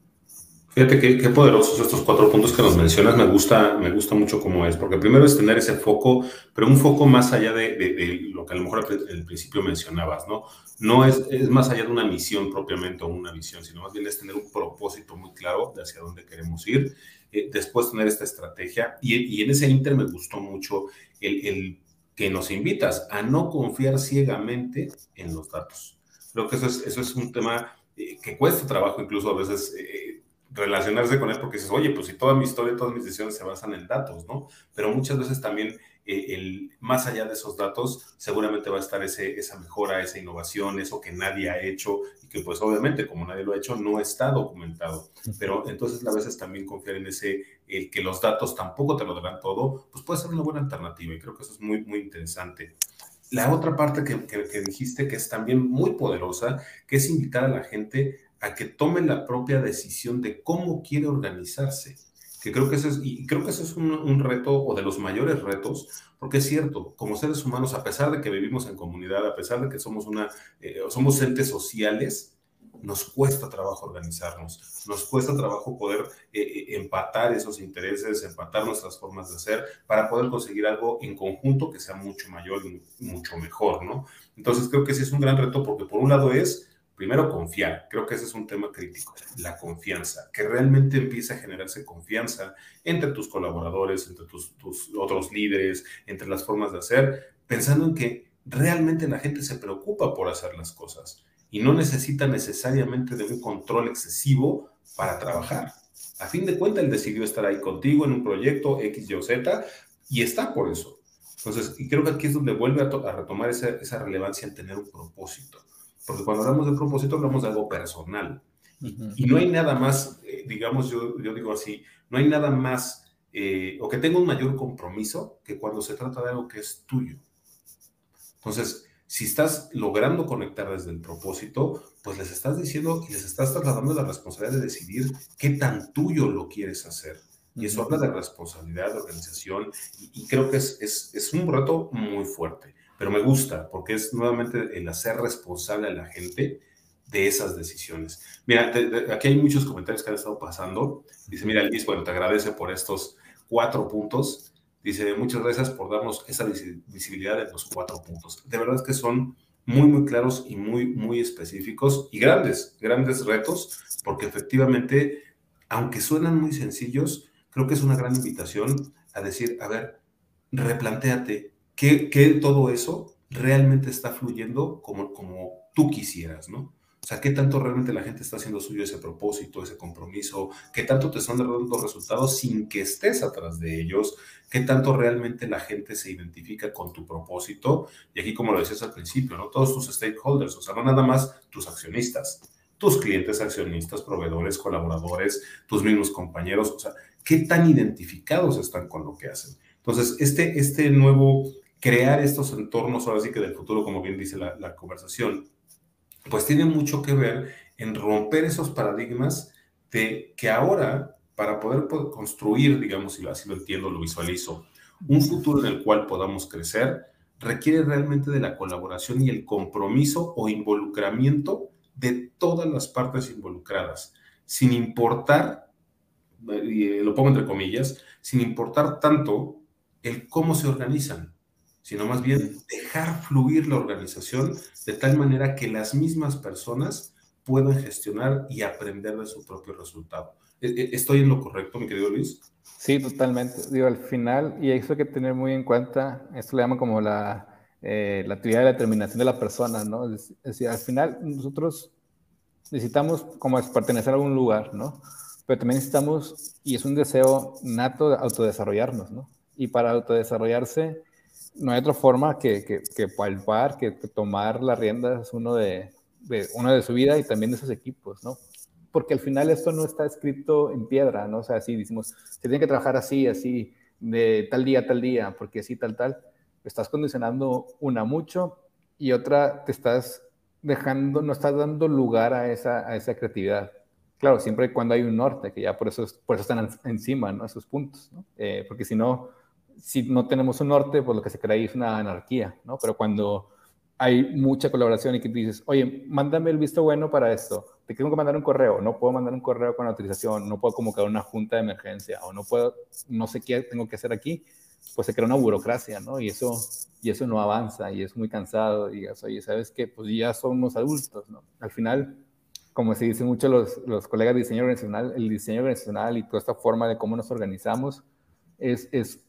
Fíjate qué, qué, poderosos estos cuatro puntos que nos mencionas. Me gusta, me gusta mucho cómo es, porque primero es tener ese foco, pero un foco más allá de, de, lo que a lo mejor al principio mencionabas, ¿no? No es, es, más allá de una misión propiamente o una visión, sino más bien es tener un propósito muy claro de hacia dónde queremos ir eh, después tener esta estrategia. Y, y, en ese inter me gustó mucho el, el, que nos invitas a no confiar ciegamente en los datos. Creo que eso es, eso es un tema eh, que cuesta trabajo incluso a veces eh, relacionarse con él porque dices, oye, pues si toda mi historia, todas mis decisiones se basan en datos, ¿no? Pero muchas veces también eh, el, más allá de esos datos, seguramente va a estar ese, esa mejora, esa innovación, eso que nadie ha hecho y que pues obviamente como nadie lo ha hecho no está documentado. Pero entonces a veces también confiar en ese, el que los datos tampoco te lo darán todo, pues puede ser una buena alternativa y creo que eso es muy, muy interesante. La otra parte que, que, que dijiste que es también muy poderosa, que es invitar a la gente a que tome la propia decisión de cómo quiere organizarse que creo que es, y creo que ese es un, reto o de los mayores retos, porque es cierto, como seres humanos, a pesar de que vivimos en comunidad, a pesar de que somos una, eh, somos entes sociales, nos cuesta trabajo organizarnos, nos cuesta trabajo poder eh, eh, empatar esos intereses, empatar nuestras formas de hacer para poder conseguir algo en conjunto que sea mucho mayor y mucho mejor, ¿no? Entonces creo que sí es un gran reto porque por un lado es, primero, confiar. Creo que ese es un tema crítico, la confianza, que realmente empiece a generarse confianza entre tus colaboradores, entre tus, tus otros líderes, entre las formas de hacer, pensando en que realmente la gente se preocupa por hacer las cosas y no necesita necesariamente de un control excesivo para trabajar. A fin de cuentas, él decidió estar ahí contigo en un proyecto X, Y o Z y está por eso. Entonces, y creo que aquí es donde vuelve a, retomar esa, esa, relevancia en tener un propósito. Porque cuando hablamos de propósito, hablamos de algo personal. Y, no hay nada más, eh, digamos, yo, yo, digo así, no hay nada más, eh, o que tenga un mayor compromiso que cuando se trata de algo que es tuyo. Entonces, si estás logrando conectar desde el propósito, pues les estás diciendo y les estás trasladando la responsabilidad de decidir qué tan tuyo lo quieres hacer. Y eso habla de responsabilidad, de organización, y, creo que es, es, es, un reto muy fuerte, pero me gusta porque es nuevamente el hacer responsable a la gente de esas decisiones. Mira, aquí hay muchos comentarios que han estado pasando. Dice, mira, Luis, bueno, te agradece por estos cuatro puntos. Dice, muchas gracias por darnos esa visibilidad de los cuatro puntos. De verdad es que son muy, muy claros y muy, muy específicos y grandes, grandes retos, porque efectivamente, aunque suenan muy sencillos, creo que es una gran invitación a decir, a ver, replantéate, ¿qué, qué todo eso realmente está fluyendo como, como tú quisieras, ¿no? O sea, ¿qué tanto realmente la gente está haciendo suyo ese propósito, ese compromiso? ¿Qué tanto te están dando resultados sin que estés atrás de ellos? ¿Qué tanto realmente la gente se identifica con tu propósito? Y aquí, como lo decías al principio, ¿no? Todos tus stakeholders, o sea, no nada más tus accionistas, tus clientes accionistas, proveedores, colaboradores, tus mismos compañeros, o sea, ¿qué tan identificados están con lo que hacen? Entonces, este, este nuevo, crear estos entornos, ahora sí que del futuro, como bien dice la, conversación, pues tiene mucho que ver en romper esos paradigmas de que ahora, para poder construir, digamos, si así lo entiendo, lo visualizo, un futuro en el cual podamos crecer, requiere realmente de la colaboración y el compromiso o involucramiento de todas las partes involucradas, sin importar, y lo pongo entre comillas, sin importar tanto el cómo se organizan sino más bien dejar fluir la organización de tal manera que las mismas personas puedan gestionar y aprender de su propio resultado. ¿E-, e-, ¿Estoy en lo correcto, mi querido Luis? Sí, totalmente. Digo, al final, y eso hay que tener muy en cuenta, esto le llaman como la, eh, la actividad de la determinación de la persona, ¿no? Es, decir, al final nosotros necesitamos como pertenecer a algún lugar, ¿no? Pero también necesitamos, y es un deseo nato de autodesarrollarnos, ¿no? Y para autodesarrollarse no hay otra forma que, que, que palpar, que, tomar las riendas uno de, de, uno de su vida y también de sus equipos, ¿no? Porque al final esto no está escrito en piedra, ¿no? O sea, así decimos, se tiene que trabajar así, así, de tal día tal día, porque así, tal, tal. Estás condicionando una mucho y otra te estás dejando, no estás dando lugar a esa, a esa creatividad. Claro, siempre cuando hay un norte, que ya por eso, por eso están encima, ¿no? Esos puntos, ¿no? Eh, porque si no, si no tenemos un norte, pues lo que se crea es una anarquía, ¿no? Pero cuando hay mucha colaboración y que dices, oye, mándame el visto bueno para esto, te tengo que mandar un correo, no puedo mandar un correo con autorización, no puedo convocar una junta de emergencia o no puedo, no sé qué tengo que hacer aquí, pues se crea una burocracia, ¿no? Y eso, y eso no avanza y es muy cansado digas, oye, ¿sabes qué? Pues ya somos adultos, ¿no? Al final, como se dice mucho los, los colegas de diseño organizacional, el diseño organizacional y toda esta forma de cómo nos organizamos es, es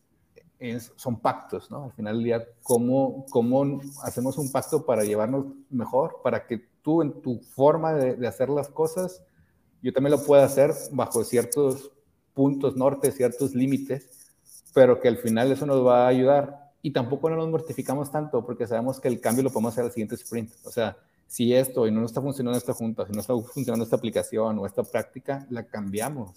son pactos, ¿no? Al final del día, ¿cómo, ¿cómo hacemos un pacto para llevarnos mejor? Para que tú en tu forma de, hacer las cosas, yo también lo pueda hacer bajo ciertos puntos norte, ciertos límites, pero que al final eso nos va a ayudar. Y tampoco no nos mortificamos tanto porque sabemos que el cambio lo podemos hacer al siguiente sprint. O sea, si esto y no está funcionando esta junta, si no está funcionando esta aplicación o esta práctica, la cambiamos.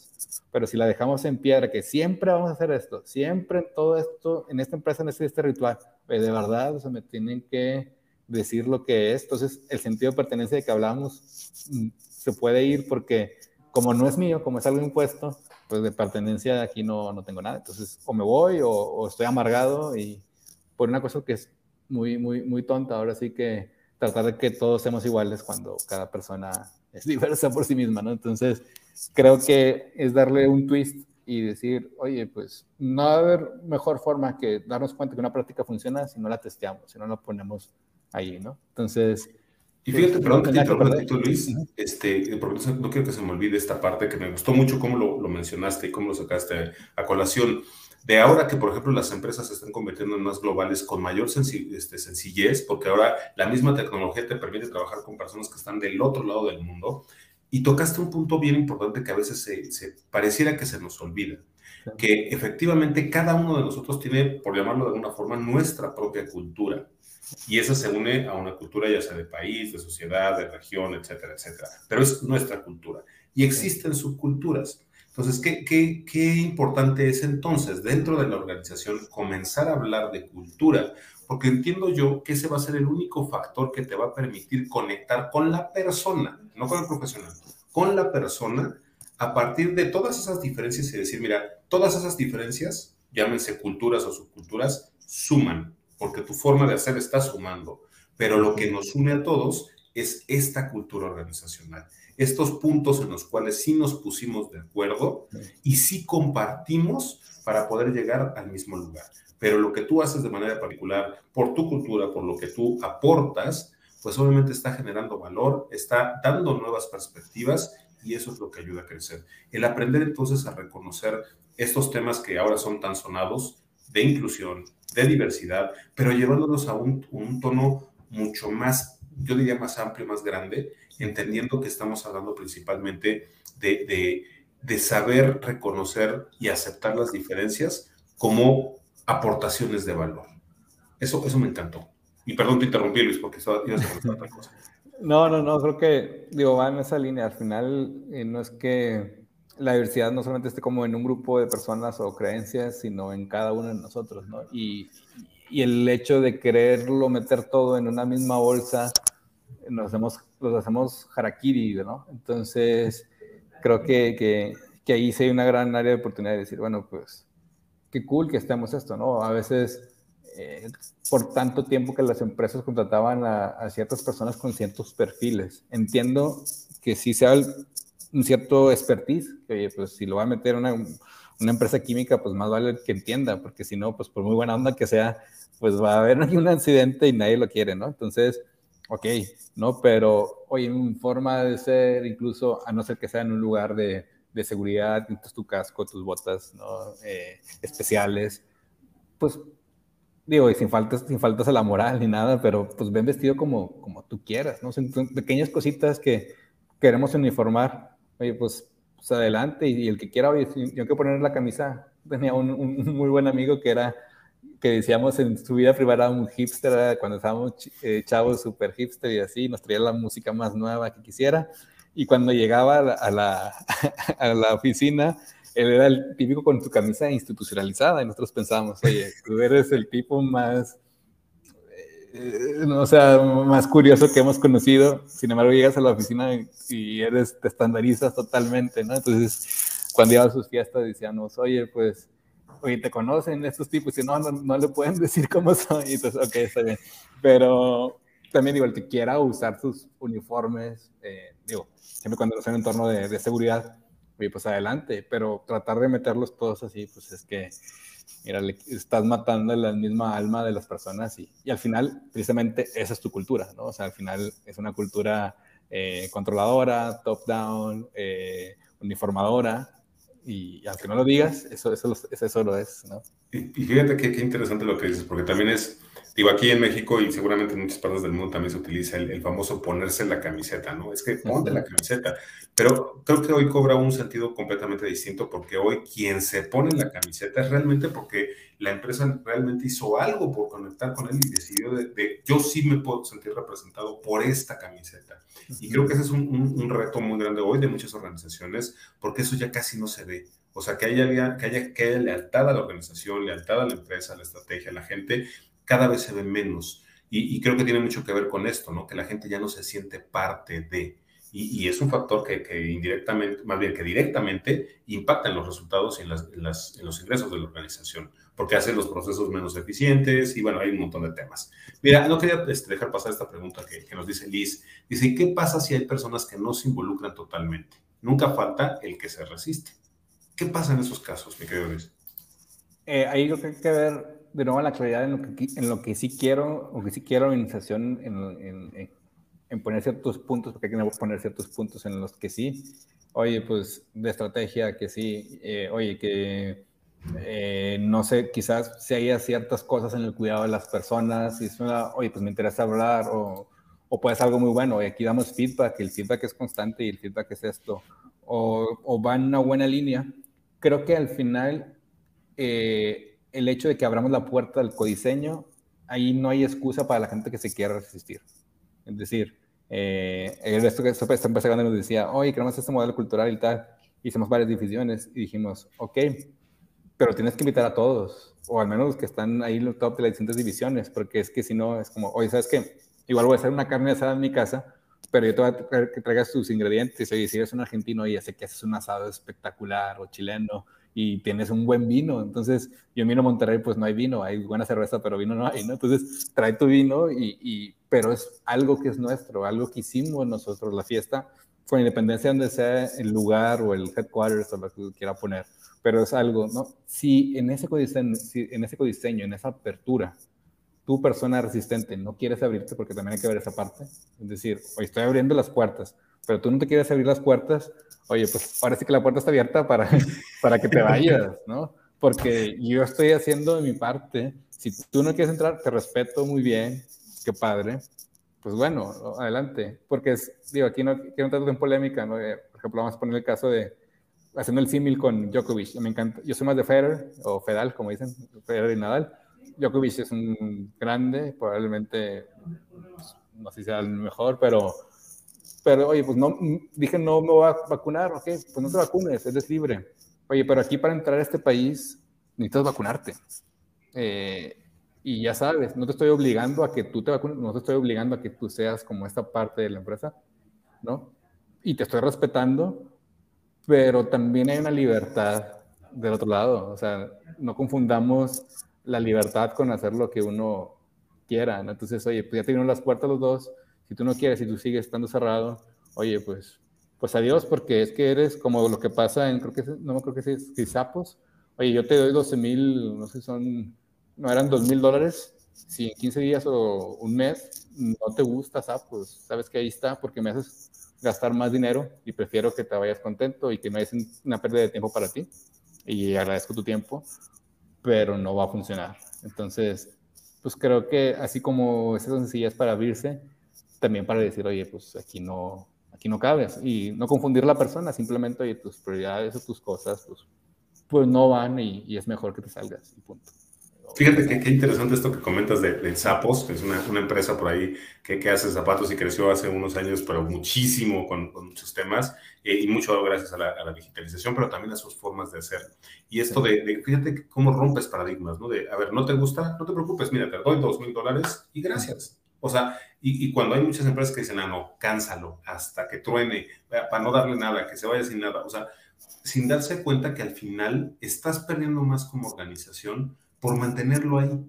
Pero si la dejamos en piedra, que siempre vamos a hacer esto, siempre todo esto, en esta empresa necesito este ritual, pues de verdad, o sea, me tienen que decir lo que es. Entonces, el sentido de pertenencia de que hablamos mm, se puede ir porque como no es mío, como es algo impuesto, pues de pertenencia aquí no, no tengo nada. Entonces, o me voy o, o estoy amargado y por una cosa que es muy, muy, muy tonta. Ahora sí que tratar de que todos seamos iguales cuando cada persona es [laughs] diversa por sí misma, ¿no? Entonces, creo que es darle un twist y decir, oye, pues no va a haber mejor forma que darnos cuenta que una práctica funciona si no la testeamos, si no la ponemos ahí, ¿no? Entonces... Y fíjate, pues, perdón que te interrumpa, Luis, este, porque no quiero que se me olvide esta parte que me gustó mucho cómo lo, lo mencionaste y cómo lo sacaste a colación de ahora que, por ejemplo, las empresas se están convirtiendo en más globales con mayor este, sencillez, porque ahora la misma tecnología te permite trabajar con personas que están del otro lado del mundo. Y tocaste un punto bien importante que a veces se, pareciera que se nos olvida, que efectivamente cada uno de nosotros tiene, por llamarlo de alguna forma, nuestra propia cultura. Y esa se une a una cultura ya sea de país, de sociedad, de región, etcétera, etcétera. Pero es nuestra cultura. Y existen subculturas. Entonces, ¿qué, qué, qué importante es entonces dentro de la organización comenzar a hablar de cultura? Porque entiendo yo que ese va a ser el único factor que te va a permitir conectar con la persona, no con el profesional, con la persona a partir de todas esas diferencias y decir, mira, todas esas diferencias, llámense culturas o subculturas, suman, porque tu forma de hacer está sumando. Pero lo que nos une a todos es esta cultura organizacional estos puntos en los cuales sí nos pusimos de acuerdo y sí compartimos para poder llegar al mismo lugar. Pero lo que tú haces de manera particular, por tu cultura, por lo que tú aportas, pues obviamente está generando valor, está dando nuevas perspectivas y eso es lo que ayuda a crecer. El aprender entonces a reconocer estos temas que ahora son tan sonados de inclusión, de diversidad, pero llevándolos a un, un tono mucho más, yo diría más amplio, más grande, entendiendo que estamos hablando principalmente de, saber reconocer y aceptar las diferencias como aportaciones de valor. Eso, eso me encantó. Y perdón te interrumpí, Luis, porque ibas a otra cosa. No, no, no, creo que, digo, va en esa línea. Al final, eh, no es que la diversidad no solamente esté como en un grupo de personas o creencias, sino en cada uno de nosotros, ¿no? Y, y el hecho de quererlo meter todo en una misma bolsa nos hacemos, los hacemos harakiri, ¿no? Entonces, creo que, que, que, ahí sí hay una gran área de oportunidad de decir, bueno, pues, qué cool que estemos esto, ¿no? A veces, eh, por tanto tiempo que las empresas contrataban a, ciertas personas con ciertos perfiles. Entiendo que sí sea un cierto expertise, que oye, pues si lo va a meter una, una empresa química, pues más vale que entienda, porque si no, pues por muy buena onda que sea, pues va a haber [laughs] un accidente y nadie lo quiere, ¿no? Entonces, ok, ¿no? Pero, oye, en forma de ser, incluso a no ser que sea en un lugar de, de seguridad, entonces tu casco, tus botas, ¿no? Eh, especiales, pues, digo, y sin faltas, sin faltas a la moral ni nada, pero pues ven vestido como, como tú quieras, ¿no? Son, pequeñas cositas que queremos uniformar, oye, pues, pues adelante, y, el que quiera, oye, yo que poner la camisa, tenía un, un muy buen amigo que era que decíamos en su vida privada un hipster, cuando estábamos eh, chavos, super hipster y así, nos traía la música más nueva que quisiera. Y cuando llegaba a la, a la, [laughs] oficina, él era el típico con su camisa institucionalizada y nosotros pensábamos, oye, tú eres el tipo más, eh, o sea, más curioso que hemos conocido. Sin embargo, llegas a la oficina y eres, te estandarizas totalmente, ¿no? Entonces, cuando iba a sus fiestas decíamos, oye, pues oye, te conocen estos tipos y no, no, no le pueden decir cómo son. Y entonces, ok, está bien. Pero también digo, el que quiera usar sus uniformes, eh, digo, siempre cuando sea en entorno de, de seguridad, pues adelante, pero tratar de meterlos todos así, pues es que, mira, le, estás matando la misma alma de las personas y, y, al final, precisamente, esa es tu cultura, ¿no? O sea, al final es una cultura eh, controladora, top-down, eh, uniformadora, y aunque no lo digas, eso, eso, eso lo es, ¿no? Y, fíjate qué, qué interesante lo que dices, porque también es, digo, aquí en México y seguramente en muchas partes del mundo también se utiliza el, el famoso ponerse la camiseta, ¿no? Es que ponte la camiseta, pero creo que hoy cobra un sentido completamente distinto porque hoy quien se pone la camiseta es realmente porque la empresa realmente hizo algo por conectar con él y decidió de, yo sí me puedo sentir representado por esta camiseta. Y creo que ese es un, un, reto muy grande hoy de muchas organizaciones porque eso ya casi no se ve. O sea, que haya, que haya, que haya lealtad a la organización, lealtad a la empresa, a la estrategia, a la gente, cada vez se ve menos. Y, creo que tiene mucho que ver con esto, ¿no? Que la gente ya no se siente parte de. y, es un factor que, indirectamente, más bien que directamente impacta en los resultados y en, los ingresos de la organización, porque hace los procesos menos eficientes y bueno, hay un montón de temas. Mira, no quería este, dejar pasar esta pregunta que, que nos dice Liz. Dice, ¿qué pasa si hay personas que no se involucran totalmente? Nunca falta el que se resiste. ¿Qué pasa en esos casos, mi querido Luis? Eh, ahí lo que hay que ver de nuevo la claridad en lo que, en lo que sí quiero, o que sí quiero organización en, en, en, poner ciertos puntos, porque hay que poner ciertos puntos en los que sí. Oye, pues de estrategia, que sí. Eh, oye, que eh, no sé, quizás si haya ciertas cosas en el cuidado de las personas, y es una, oye, pues me interesa hablar, o, o puede ser algo muy bueno, y aquí damos feedback, el feedback es constante y el feedback es esto, o, o va en una buena línea creo que al final eh, el hecho de que abramos la puerta del codiseño, ahí no hay excusa para la gente que se quiera resistir. Es decir, eh, el resto que esta empresa grande nos decía, oye, queremos este modelo cultural y tal. Hicimos varias divisiones y dijimos, ok, pero tienes que invitar a todos, o al menos los que están ahí en el top de las distintas divisiones, porque es que si no, es como, oye, ¿sabes qué? Igual voy a hacer una carne asada en mi casa, pero yo te voy a traer que traigas tus ingredientes. Oye, si eres un argentino, y ya sé que haces un asado espectacular o chileno y tienes un buen vino. Entonces, yo miro Monterrey, pues no hay vino, hay buena cerveza, pero vino no hay, ¿no? Entonces, trae tu vino, y, pero es algo que es nuestro, algo que hicimos nosotros. La fiesta, con independencia de donde sea el lugar o el headquarters o lo que quiera poner, pero es algo, ¿no? Si en ese codiseño, en ese codiseño, en esa apertura, tú persona resistente no quieres abrirte porque también hay que ver esa parte. Es decir, hoy estoy abriendo las puertas, pero tú no te quieres abrir las puertas, oye, pues ahora sí que la puerta está abierta para, [laughs] para que te [laughs] vayas, ¿no? Porque yo estoy haciendo de mi parte. Si tú no quieres entrar, te respeto muy bien, qué padre. Pues bueno, adelante. Porque, es, digo, aquí no quiero entrar en polémica, ¿no? Eh, por ejemplo, vamos a poner el caso de, haciendo el símil con Djokovic. Me encanta, yo soy más de Federer, o Fedal, como dicen, Federer y Nadal Djokovic es un grande, probablemente, pues, no sé si sea el mejor, pero, pero oye, pues no, dije no me voy a vacunar, ok, pues no te vacunes, eres libre. Oye, pero aquí para entrar a este país necesitas vacunarte. Eh, y ya sabes, no te estoy obligando a que tú te vacunes, no te estoy obligando a que tú seas como esta parte de la empresa, ¿no? Y te estoy respetando, pero también hay una libertad del otro lado, o sea, no confundamos la libertad con hacer lo que uno quiera, Entonces, oye, pues ya te las puertas los dos, si tú no quieres y tú sigues estando cerrado, oye, pues, pues adiós, porque es que eres como lo que pasa en, creo que, no me creo que es sapos, oye, yo te doy 12 mil, no sé, son, no eran 2 mil dólares, si en 15 días o un mes no te gusta sapos, sabes que ahí está, porque me haces gastar más dinero y prefiero que te vayas contento y que no es una pérdida de tiempo para ti. Y agradezco tu tiempo pero no va a funcionar. Entonces, pues creo que así como esas sencillas para abrirse, también para decir, oye, pues aquí no, aquí no cabes. Y no confundir la persona, simplemente, oye, tus prioridades o tus cosas, pues, pues no van y, y es mejor que te salgas y punto. Fíjate qué, interesante esto que comentas de, de Sapos, que es una, una, empresa por ahí que, que, hace zapatos y creció hace unos años, pero muchísimo con, con muchos temas eh, y mucho gracias a la, a la, digitalización, pero también a sus formas de hacer. Y esto de, de, fíjate cómo rompes paradigmas, ¿no? De, a ver, ¿no te gusta? No te preocupes, mira, te doy dos mil dólares y gracias. O sea, y, y, cuando hay muchas empresas que dicen, ah, no, cánsalo hasta que truene, para no darle nada, que se vaya sin nada, o sea, sin darse cuenta que al final estás perdiendo más como organización por mantenerlo ahí.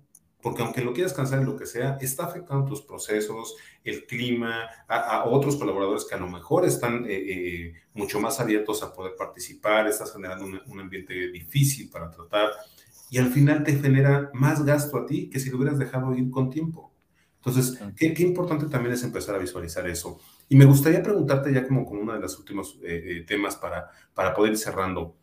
Porque aunque lo quieras cansar en lo que sea, está afectando tus procesos, el clima, a, otros colaboradores que a lo mejor están eh, eh, mucho más abiertos a poder participar, estás generando un, ambiente difícil para tratar y al final te genera más gasto a ti que si lo hubieras dejado ir con tiempo. Entonces, qué, qué importante también es empezar a visualizar eso. Y me gustaría preguntarte ya como con uno de los últimos eh, temas para, para poder ir cerrando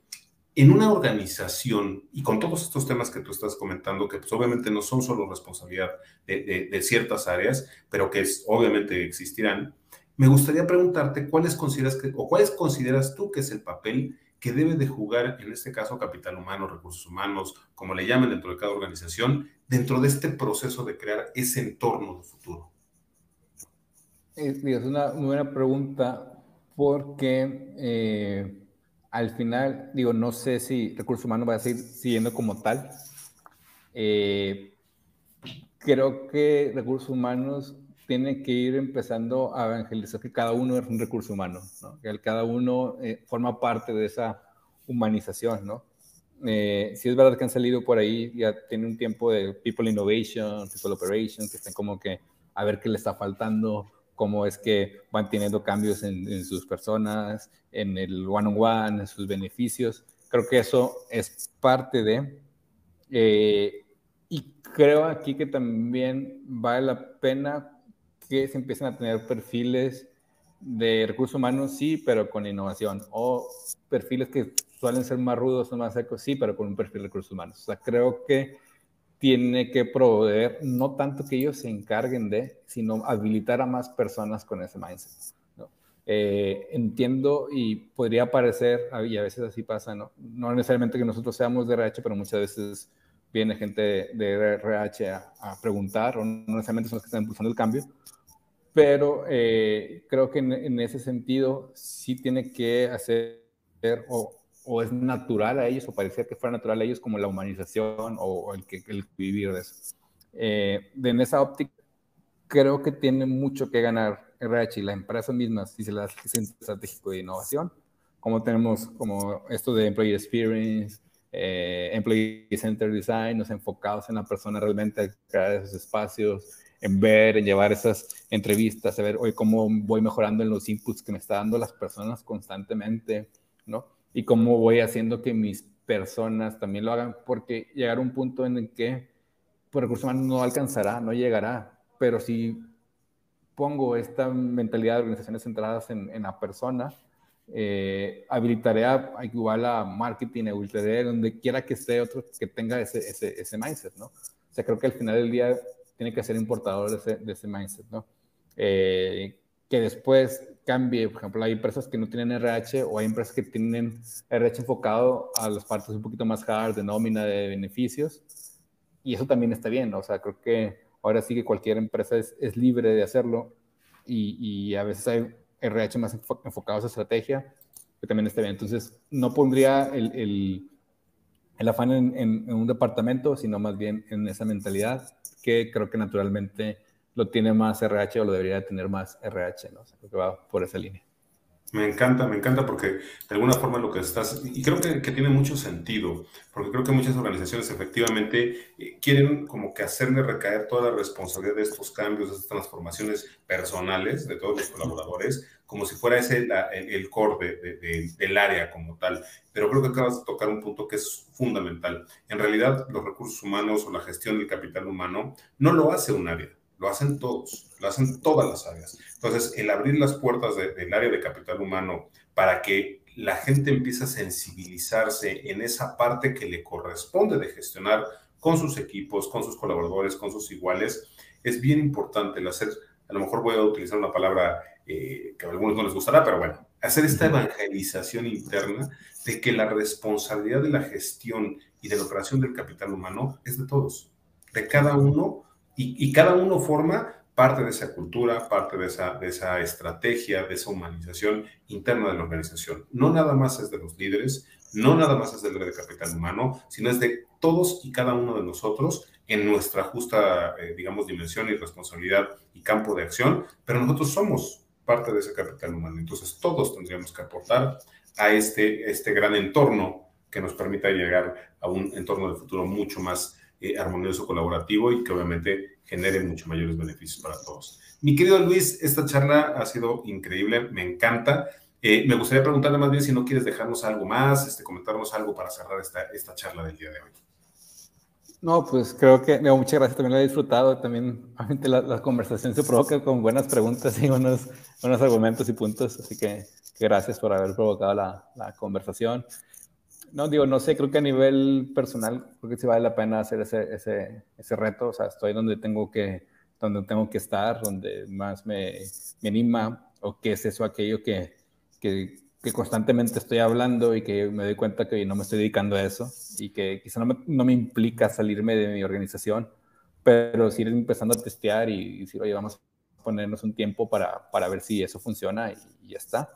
en una organización y con todos estos temas que tú estás comentando, que pues obviamente no son solo responsabilidad de, ciertas áreas, pero que obviamente existirán, me gustaría preguntarte cuáles consideras que, o cuáles consideras tú que es el papel que debe de jugar, en este caso, capital humano, recursos humanos, como le llaman dentro de cada organización, dentro de este proceso de crear ese entorno de futuro. Es una buena pregunta porque eh, al final, digo, no sé si recursos humanos va a seguir siguiendo como tal. Eh, creo que recursos humanos tiene que ir empezando a evangelizar que cada uno es un recurso humano, ¿no? que cada uno eh, forma parte de esa humanización, ¿no? Eh, si es verdad que han salido por ahí, ya tiene un tiempo de People Innovation, People Operation, que están como que a ver qué le está faltando, cómo es que van teniendo cambios en, sus personas, en el one-on-one, en sus beneficios. Creo que eso es parte de... Eh, y creo aquí que también vale la pena que se empiecen a tener perfiles de recursos humanos, sí, pero con innovación, o perfiles que suelen ser más rudos o más secos, sí, pero con un perfil de recursos humanos. O sea, creo que tiene que proveer, no tanto que ellos se encarguen de, sino habilitar a más personas con ese mindset. Eh, entiendo y podría parecer, y a veces así pasa, ¿no? no necesariamente que nosotros seamos de RH, pero muchas veces viene gente de RH a, preguntar, o no necesariamente son los que están impulsando el cambio, pero eh, creo que en, ese sentido sí tiene que hacer o, o, es natural a ellos o parecía que fuera natural a ellos como la humanización o, el, que, el vivir de eso. Eh, en esa óptica creo que tiene mucho que ganar RH y las empresas mismas si se las hace estratégico de innovación, como tenemos como esto de Employee Experience, eh, Employee Center Design, nos enfocados en la persona realmente crear esos espacios, en ver, en llevar esas entrevistas, a ver hoy cómo voy mejorando en los inputs que me está dando las personas constantemente, ¿no? Y cómo voy haciendo que mis personas también lo hagan, porque llegar a un punto en el que por recursos humanos no alcanzará, no llegará, pero si pongo esta mentalidad de organizaciones centradas en, en la persona, eh, habilitaré a, igual a marketing, habilitaré donde quiera que esté otro que tenga ese, ese, ese mindset, ¿no? O sea, creo que al final del día tiene que ser importador de ese, de ese mindset, ¿no? Eh, que después cambie, por ejemplo, hay empresas que no tienen RH o hay empresas que tienen RH enfocado a las partes un poquito más hard de nómina, de beneficios, y eso también está bien, o sea, creo que ahora sí que cualquier empresa es, es libre de hacerlo y, y, a veces hay RH más enfocado a esa estrategia, que también está bien. Entonces, no pondría el, el, el afán en, en, un departamento, sino más bien en esa mentalidad que creo que naturalmente lo tiene más RH o lo debería tener más RH, ¿no? creo que va por esa línea. Me encanta, me encanta porque de alguna forma lo que estás, y creo que, que tiene mucho sentido, porque creo que muchas organizaciones efectivamente eh, quieren como que hacerle recaer toda la responsabilidad de estos cambios, de estas transformaciones personales de todos los colaboradores, como si fuera ese el, core de, del área como tal. Pero creo que acabas de tocar un punto que es fundamental. En realidad, los recursos humanos o la gestión del capital humano no lo hace un área, lo hacen todos, lo hacen todas las áreas. Entonces, el abrir las puertas del área de capital humano para que la gente empiece a sensibilizarse en esa parte que le corresponde de gestionar con sus equipos, con sus colaboradores, con sus iguales, es bien importante el hacer, a lo mejor voy a utilizar una palabra eh, que a algunos no les gustará, pero bueno, hacer esta evangelización interna de que la responsabilidad de la gestión y de la operación del capital humano es de todos, de cada uno, y, cada uno forma parte de esa cultura, parte de esa, de esa estrategia, de esa humanización interna de la organización. No nada más es de los líderes, no nada más es del de capital humano, sino es de todos y cada uno de nosotros en nuestra justa, eh, digamos, dimensión y responsabilidad y campo de acción, pero nosotros somos parte de ese capital humano. Entonces, todos tendríamos que aportar a este, este gran entorno que nos permita llegar a un entorno de futuro mucho más eh, armonioso, colaborativo y que obviamente genere mucho mayores beneficios para todos. Mi querido Luis, esta charla ha sido increíble, me encanta. Eh, me gustaría preguntarle más bien si no quieres dejarnos algo más, este, comentarnos algo para cerrar esta, esta charla del día de hoy. No, pues creo que, muchas gracias, también lo he disfrutado, también la, la, conversación se provoca con buenas preguntas y buenos, buenos argumentos y puntos, así que, gracias por haber provocado la, la, conversación. No, digo, no sé, creo que a nivel personal, creo que sí vale la pena hacer ese, ese, ese reto, o sea, estoy donde tengo que, donde tengo que estar, donde más me, me anima, o qué es eso, aquello que, que que constantemente estoy hablando y que me doy cuenta que no me estoy dedicando a eso y que quizá no me, no me implica salirme de mi organización, pero sí ir empezando a testear y, decir, oye, vamos a ponernos un tiempo para, para ver si eso funciona y, ya está.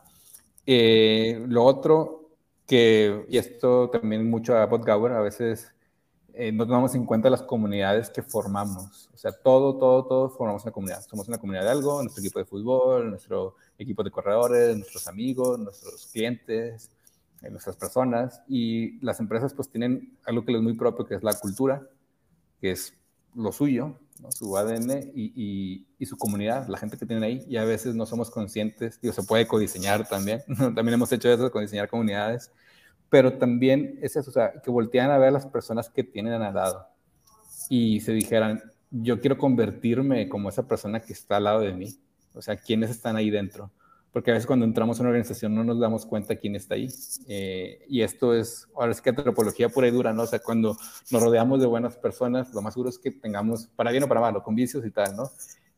Eh, lo otro que, y esto también mucho a Bot a veces eh, no tomamos en cuenta las comunidades que formamos. O sea, todo, todo, todo formamos una comunidad. Somos una comunidad de algo, nuestro equipo de fútbol, nuestro equipo de corredores, nuestros amigos, nuestros clientes, eh, nuestras personas. Y las empresas pues tienen algo que les es muy propio, que es la cultura, que es lo suyo, su ADN y, y, su comunidad, la gente que tienen ahí. Y a veces no somos conscientes, digo, se puede codiseñar también. [laughs] también hemos hecho eso, codiseñar comunidades pero también es eso, o sea, que voltean a ver a las personas que tienen al lado y se dijeran, yo quiero convertirme como esa persona que está al lado de mí, o sea, quiénes están ahí dentro, porque a veces cuando entramos a una organización no nos damos cuenta quién está ahí, eh, y esto es, ahora es que antropología pura y dura, ¿no? O sea, cuando nos rodeamos de buenas personas, lo más seguro es que tengamos, para bien o para mal, con vicios y tal, ¿no?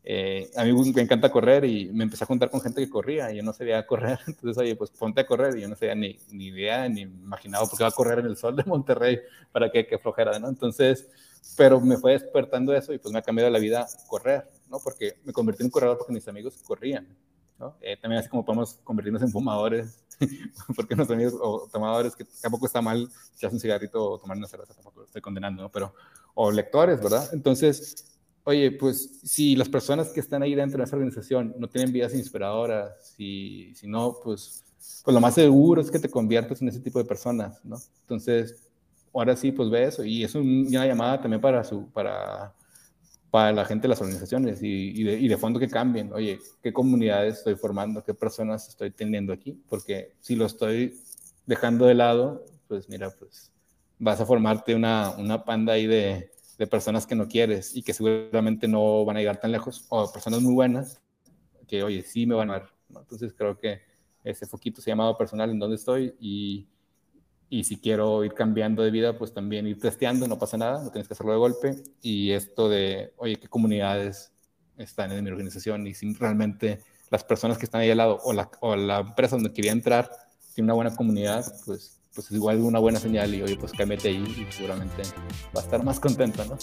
Eh, a mí me encanta correr y me empecé a juntar con gente que corría y yo no sabía correr. [laughs] Entonces, oye, pues ponte a correr y yo no sabía ni, ni idea ni imaginaba por qué va a correr en el sol de Monterrey para que, que flojera, ¿no? Entonces, pero me fue despertando eso y pues me ha cambiado la vida correr, ¿no? Porque me convertí en corredor porque mis amigos corrían, ¿no? Eh, también así como podemos convertirnos en fumadores, [laughs] porque nuestros amigos o tomadores, que tampoco está mal echarse un cigarrito o tomar una cerveza, tampoco lo estoy condenando, ¿no? Pero, o lectores, ¿verdad? Entonces, oye, pues si las personas que están ahí dentro de esa organización no tienen vidas inspiradoras, si, si no, pues, pues lo más seguro es que te conviertas en ese tipo de personas, ¿no? Entonces, ahora sí, pues ve eso. Y es una llamada también para, su, para, para la gente de las organizaciones y, de, fondo que cambien. Oye, ¿qué comunidades estoy formando? ¿Qué personas estoy teniendo aquí? Porque si lo estoy dejando de lado, pues mira, pues vas a formarte una, una panda ahí de, de personas que no quieres y que seguramente no van a llegar tan lejos, o personas muy buenas que, oye, sí me van a ver. Entonces creo que ese foquito se ha llamado personal en donde estoy y, y si quiero ir cambiando de vida, pues también ir testeando, no pasa nada, no tienes que hacerlo de golpe. Y esto de, oye, ¿qué comunidades están en mi organización? Y si realmente las personas que están ahí al lado o la, o la empresa donde quería entrar tiene una buena comunidad, pues pues es igual una buena señal y oye, pues cámbiate ahí y seguramente va a estar más contento, ¿no?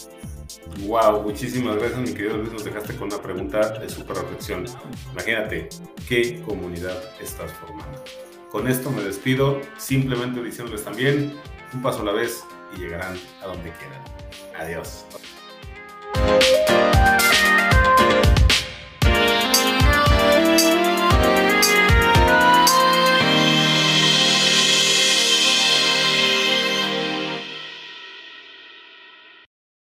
Wow, muchísimas gracias, mi querido Luis. Nos dejaste con una pregunta de súper reflexión. Imagínate, ¿qué comunidad estás formando? Con esto me despido, simplemente diciéndoles también, un paso a la vez y llegarán a donde quieran. Adiós.